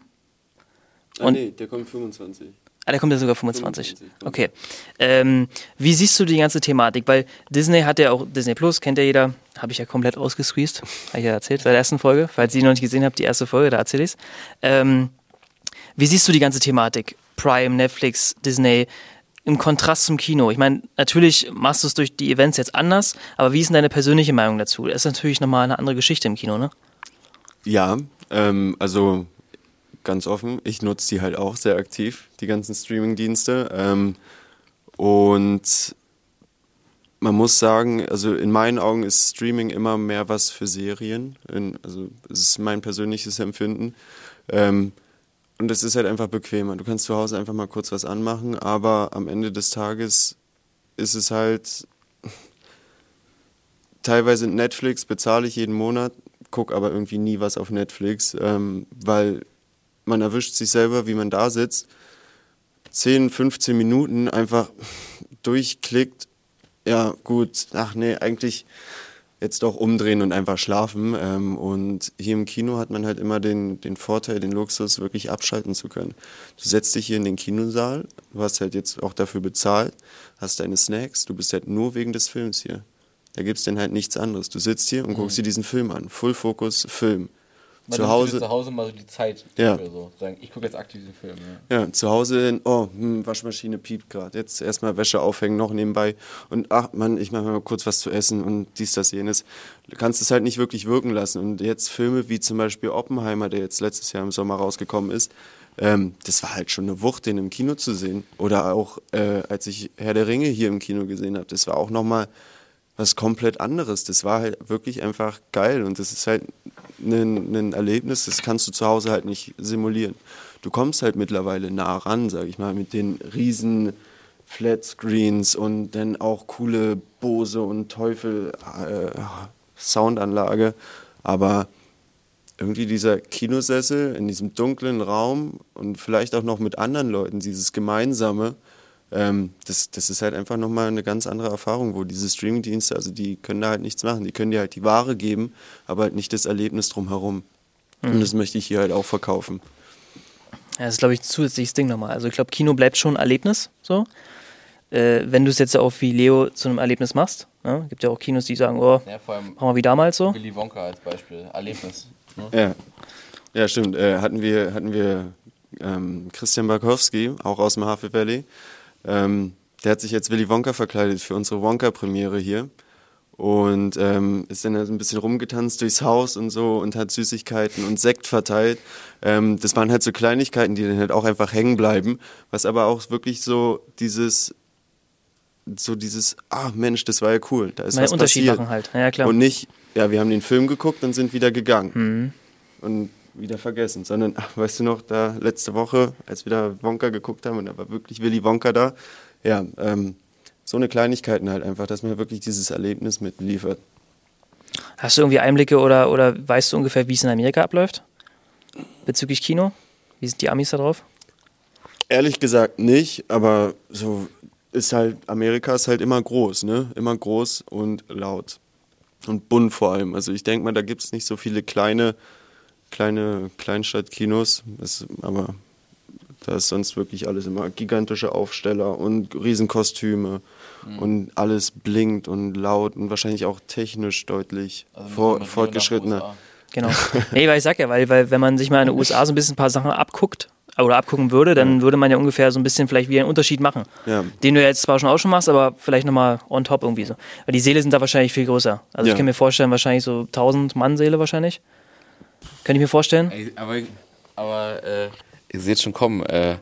Ah, Und- nee, der kommt 25. Ah, der kommt ja sogar 25. 25, Okay. Ähm, wie siehst du die ganze Thematik? Weil Disney hat ja auch, Disney Plus kennt ja jeder, habe ich ja komplett ausgesqueezed, habe ich ja erzählt, bei der ersten Folge. Falls ihr die noch nicht gesehen habt, die erste Folge, da erzähle ich's. Ähm, wie siehst du die ganze Thematik? Prime, Netflix, Disney, im Kontrast zum Kino. Ich meine, natürlich machst du es durch die Events jetzt anders, aber wie ist denn deine persönliche Meinung dazu? Das ist natürlich nochmal eine andere Geschichte im Kino, ne? Ja, ähm, also ganz offen, ich nutze die halt auch sehr aktiv, die ganzen Streaming-Dienste. Ähm, und man muss sagen, also in meinen Augen ist Streaming immer mehr was für Serien. In, also es ist mein persönliches Empfinden. Ähm, und es ist halt einfach bequemer. Du kannst zu Hause einfach mal kurz was anmachen, aber am Ende des Tages ist es halt teilweise Netflix bezahle ich jeden Monat, gucke aber irgendwie nie was auf Netflix, ähm, weil man erwischt sich selber, wie man da sitzt, 10, 15 Minuten einfach durchklickt, ja gut, ach nee, eigentlich jetzt doch umdrehen und einfach schlafen. Ähm, und hier im Kino hat man halt immer den, den Vorteil, den Luxus, wirklich abschalten zu können. Du setzt dich hier in den Kinosaal, du hast halt jetzt auch dafür bezahlt, hast deine Snacks, du bist halt nur wegen des Films hier. Da gibt's denn halt nichts anderes. Du sitzt hier und guckst dir diesen Film an. Full Fokus, Film. Zu Hause, zu Hause mal so die Zeit Ja. so. Sagen, ich gucke jetzt aktiv diesen Film. Ja. ja, zu Hause, oh, hm, Waschmaschine piept gerade. Jetzt erstmal Wäsche aufhängen, noch nebenbei. Und ach Mann, ich mache mal kurz was zu essen und dies, das, jenes. Du kannst es halt nicht wirklich wirken lassen. Und jetzt Filme wie zum Beispiel Oppenheimer, der jetzt letztes Jahr im Sommer rausgekommen ist, ähm, das war halt schon eine Wucht, den im Kino zu sehen. Oder auch, äh, als ich Herr der Ringe hier im Kino gesehen habe, das war auch nochmal was komplett anderes. Das war halt wirklich einfach geil und das ist halt ein, ein Erlebnis, das kannst du zu Hause halt nicht simulieren. Du kommst halt mittlerweile nah ran, sag ich mal, mit den riesen Flat Screens und dann auch coole Bose und Teufel äh, Soundanlage. Aber irgendwie dieser Kinosessel in diesem dunklen Raum und vielleicht auch noch mit anderen Leuten, dieses Gemeinsame, ähm, das, das ist halt einfach nochmal eine ganz andere Erfahrung, wo diese Streamingdienste, also die können da halt nichts machen. Die können dir halt die Ware geben, aber halt nicht das Erlebnis drumherum. Mhm. Und das möchte ich hier halt auch verkaufen. Ja, das ist, glaube ich, ein zusätzliches Ding nochmal. Also ich glaube, Kino bleibt schon ein Erlebnis, so. Äh, wenn du es jetzt auch wie Leo zu einem Erlebnis machst. Ne? Gibt ja auch Kinos, die sagen, oh, ja, vor allem machen wir wie damals so. Willy Wonka als Beispiel, Erlebnis. Ne? Ja. ja, stimmt. Äh, hatten wir, hatten wir ähm, Christian Barkowski, auch aus dem Havel Valley. Ähm, der hat sich jetzt Willy Wonka verkleidet für unsere Wonka-Premiere hier und ähm, ist dann ein bisschen rumgetanzt durchs Haus und so und hat Süßigkeiten und Sekt verteilt. Ähm, das waren halt so Kleinigkeiten, die dann halt auch einfach hängen bleiben, was aber auch wirklich so dieses so dieses, ah Mensch, das war ja cool, da ist Mal was Unterschied passiert. machen halt, ja klar. Und nicht, ja, wir haben den Film geguckt und sind wieder gegangen mhm. und wieder vergessen, sondern, ach, weißt du noch, da letzte Woche, als wir da Wonka geguckt haben und da war wirklich Willy Wonka da, ja, ähm, so eine Kleinigkeiten halt einfach, dass man wirklich dieses Erlebnis mitliefert. Hast du irgendwie Einblicke oder, oder weißt du ungefähr, wie es in Amerika abläuft? Bezüglich Kino? Wie sind die Amis da drauf? Ehrlich gesagt nicht, aber so ist halt, Amerika ist halt immer groß, ne? Immer groß und laut. Und bunt vor allem. Also ich denke mal, da gibt es nicht so viele kleine, kleine Kleinstadtkinos. Aber da ist sonst wirklich alles immer gigantische Aufsteller und Riesenkostüme mhm. und alles blinkt und laut und wahrscheinlich auch technisch deutlich also vor, fortgeschrittener. Genau. nee, weil ich sag ja, weil, weil wenn man sich mal in den USA so ein bisschen ein paar Sachen abguckt oder abgucken würde, dann ja. würde man ja ungefähr so ein bisschen vielleicht wie einen Unterschied machen. Ja. Den du jetzt zwar schon auch schon machst, aber vielleicht nochmal on top irgendwie so. Weil die Seele sind da wahrscheinlich viel größer. Also ja. ich kann mir vorstellen, wahrscheinlich so 1000 Mann Seele wahrscheinlich. Könnte ich mir vorstellen. Ey, aber aber äh, ihr seht schon kommen, äh,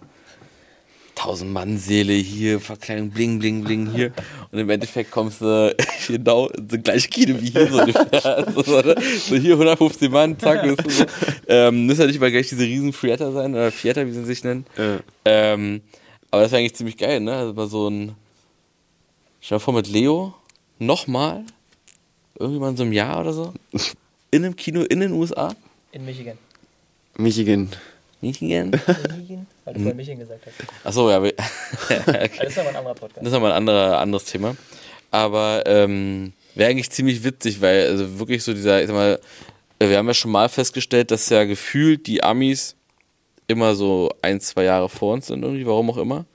tausend Mann Seele hier, Verkleidung, bling, bling, bling hier. Und im Endeffekt kommst du genau in so gleiche Kino wie hier so ungefähr. so, so, hier 150 Mann, zack, bist du so. Ähm, müssen ja nicht mal gleich diese riesen Friater sein, oder Fiater, wie sie sich nennen. Ja. Ähm, aber das wäre eigentlich ziemlich geil, ne? Also mal so ein, stell dir vor mit Leo, nochmal, irgendwie mal in so einem Jahr oder so, in einem Kino in den USA. In Michigan. Michigan. Michigan? Michigan? Weil du vorhin Michigan gesagt hast. Achso, ja. okay. Das ist nochmal ein anderer Podcast. Das ist nochmal ein anderer, anderes Thema. Aber ähm, wäre eigentlich ziemlich witzig, weil also wirklich so dieser, ich sag mal, wir haben ja schon mal festgestellt, dass ja gefühlt die Amis immer so ein, zwei Jahre vor uns sind, irgendwie, warum auch immer. Mhm.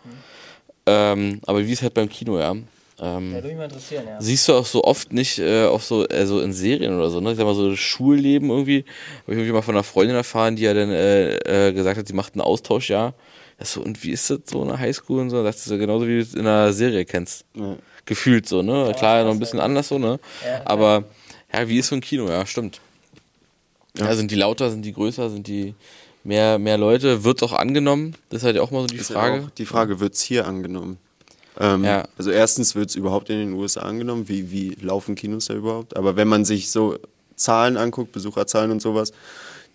Ähm, aber wie es halt beim Kino, ja. Ähm, ja, würde mich mal interessieren, ja. Siehst du auch so oft nicht, äh, auch so also in Serien oder so, ne? Ich sag mal so Schulleben irgendwie. Habe ich irgendwie mal von einer Freundin erfahren, die ja dann äh, äh, gesagt hat, sie macht ein Austauschjahr. Ja, so, und wie ist das so in der Highschool und so? Das ist ja genauso wie du es in einer Serie kennst. Ja. Gefühlt so, ne? Ja, Klar, noch ein bisschen anders so, ne? Ja, Aber ja, wie ist so ein Kino? Ja, stimmt. Ja. sind die lauter, sind die größer, sind die mehr, mehr Leute? Wird es auch angenommen? Das ist halt auch mal so die ist Frage. die Frage, wird es hier angenommen? Ähm, ja. Also erstens wird es überhaupt in den USA angenommen, wie, wie laufen Kinos da überhaupt? Aber wenn man sich so Zahlen anguckt, Besucherzahlen und sowas,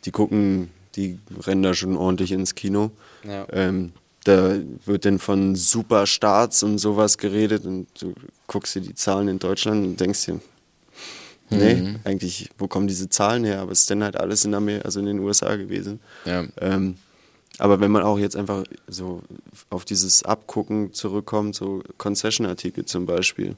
die gucken, die rennen da schon ordentlich ins Kino. Ja. Ähm, da wird dann von Superstarts und sowas geredet und du guckst dir die Zahlen in Deutschland und denkst dir, nee, mhm. eigentlich, wo kommen diese Zahlen her? Aber es ist dann halt alles in, Amerika, also in den USA gewesen. Ja. Ähm, aber wenn man auch jetzt einfach so auf dieses Abgucken zurückkommt, so Concession-Artikel zum Beispiel,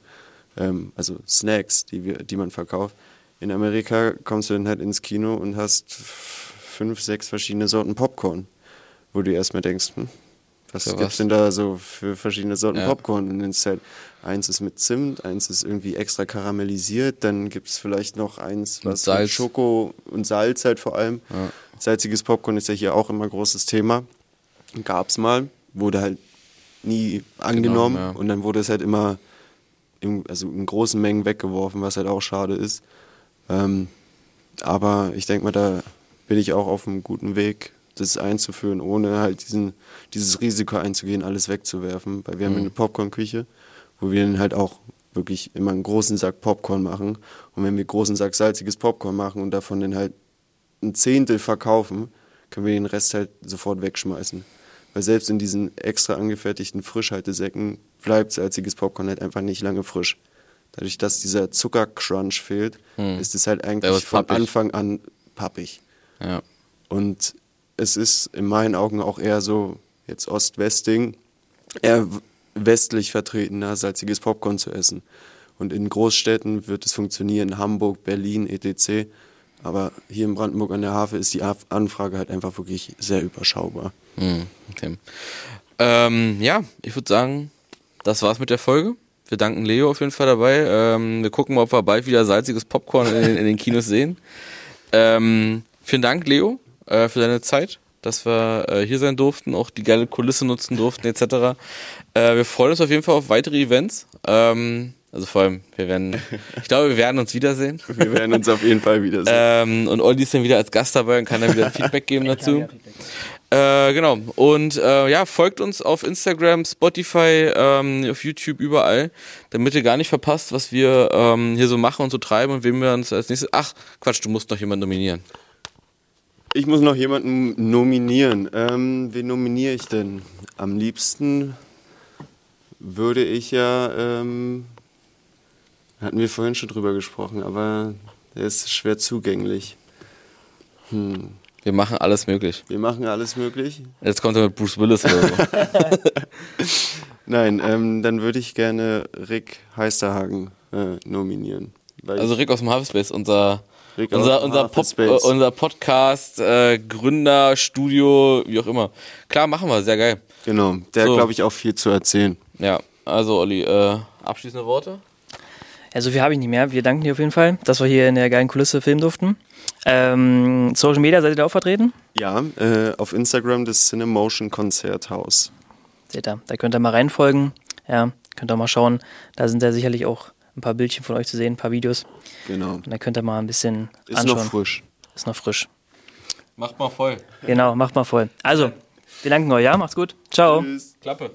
ähm, also Snacks, die, wir, die man verkauft. In Amerika kommst du dann halt ins Kino und hast fünf, sechs verschiedene Sorten Popcorn, wo du erstmal denkst, hm, was gibt es denn da so für verschiedene Sorten ja. Popcorn? Und dann ist halt, eins ist mit Zimt, eins ist irgendwie extra karamellisiert, dann gibt es vielleicht noch eins, was mit Schoko und Salz halt vor allem. Ja. Salziges Popcorn ist ja hier auch immer ein großes Thema. Gab es mal, wurde halt nie angenommen genau, ja. und dann wurde es halt immer in, also in großen Mengen weggeworfen, was halt auch schade ist. Ähm, aber ich denke mal, da bin ich auch auf einem guten Weg, das einzuführen, ohne halt diesen, dieses Risiko einzugehen, alles wegzuwerfen. Weil wir mhm. haben eine Popcornküche, wo wir dann halt auch wirklich immer einen großen Sack Popcorn machen. Und wenn wir einen großen Sack salziges Popcorn machen und davon dann halt ein Zehntel verkaufen, können wir den Rest halt sofort wegschmeißen. Weil selbst in diesen extra angefertigten Frischhaltesäcken bleibt salziges Popcorn halt einfach nicht lange frisch. Dadurch, dass dieser Zuckercrunch fehlt, ist es halt eigentlich von pappig. Anfang an pappig. Ja. Und es ist in meinen Augen auch eher so, jetzt Ost-West-Ding, eher westlich vertretener, salziges Popcorn zu essen. Und in Großstädten wird es funktionieren, Hamburg, Berlin, etc. Aber hier in Brandenburg an der Havel ist die Anfrage halt einfach wirklich sehr überschaubar. Hm, okay. Ähm, ja, ich würde sagen, das war's mit der Folge. Wir danken Leo auf jeden Fall dabei. Ähm, wir gucken mal, ob wir bald wieder salziges Popcorn in, den- in den Kinos sehen. Ähm, vielen Dank, Leo, äh, für deine Zeit, dass wir äh, hier sein durften, auch die geile Kulisse nutzen durften, etc. Äh, wir freuen uns auf jeden Fall auf weitere Events. Ähm, also vor allem, wir werden, ich glaube, wir werden uns wiedersehen. Wir werden uns auf jeden Fall wiedersehen. Ähm, und Olli ist dann wieder als Gast dabei und kann dann wieder Feedback geben dazu. Äh, genau. Und äh, ja, folgt uns auf Instagram, Spotify, ähm, auf YouTube, überall, damit ihr gar nicht verpasst, was wir ähm, hier so machen und so treiben und wem wir uns als nächstes. Ach, Quatsch, du musst noch jemanden nominieren. Ich muss noch jemanden nominieren. Ähm, wen nominiere ich denn? Am liebsten würde ich ja, ähm, hatten wir vorhin schon drüber gesprochen, aber der ist schwer zugänglich. Hm. Wir machen alles möglich. Wir machen alles möglich. Jetzt kommt er mit Bruce Willis oder so. Nein, ähm, dann würde ich gerne Rick Heisterhagen äh, nominieren. Also Rick aus dem Harvespace, unser Rick unser, unser, Pop, äh, unser Podcast, äh, Gründer, Studio, wie auch immer. Klar, machen wir, sehr geil. Genau, der So. hat, glaube ich, auch viel zu erzählen. Ja, also Olli, äh, abschließende Worte? Ja, so viel habe ich nicht mehr. Wir danken dir auf jeden Fall, dass wir hier in der geilen Kulisse filmen durften. Ähm, Social Media seid ihr da auch vertreten? Ja, äh, auf Instagram das Cinemotion Konzerthaus. Seht ihr, da könnt ihr mal reinfolgen. Ja, könnt ihr mal schauen. Da sind ja sicherlich auch ein paar Bildchen von euch zu sehen, ein paar Videos. Genau. Und da könnt ihr mal ein bisschen Ist anschauen. noch frisch. Ist noch frisch. Macht mal voll. Genau, macht mal voll. Also, wir danken euch, ja? Macht's gut. Ciao. Tschüss. Klappe.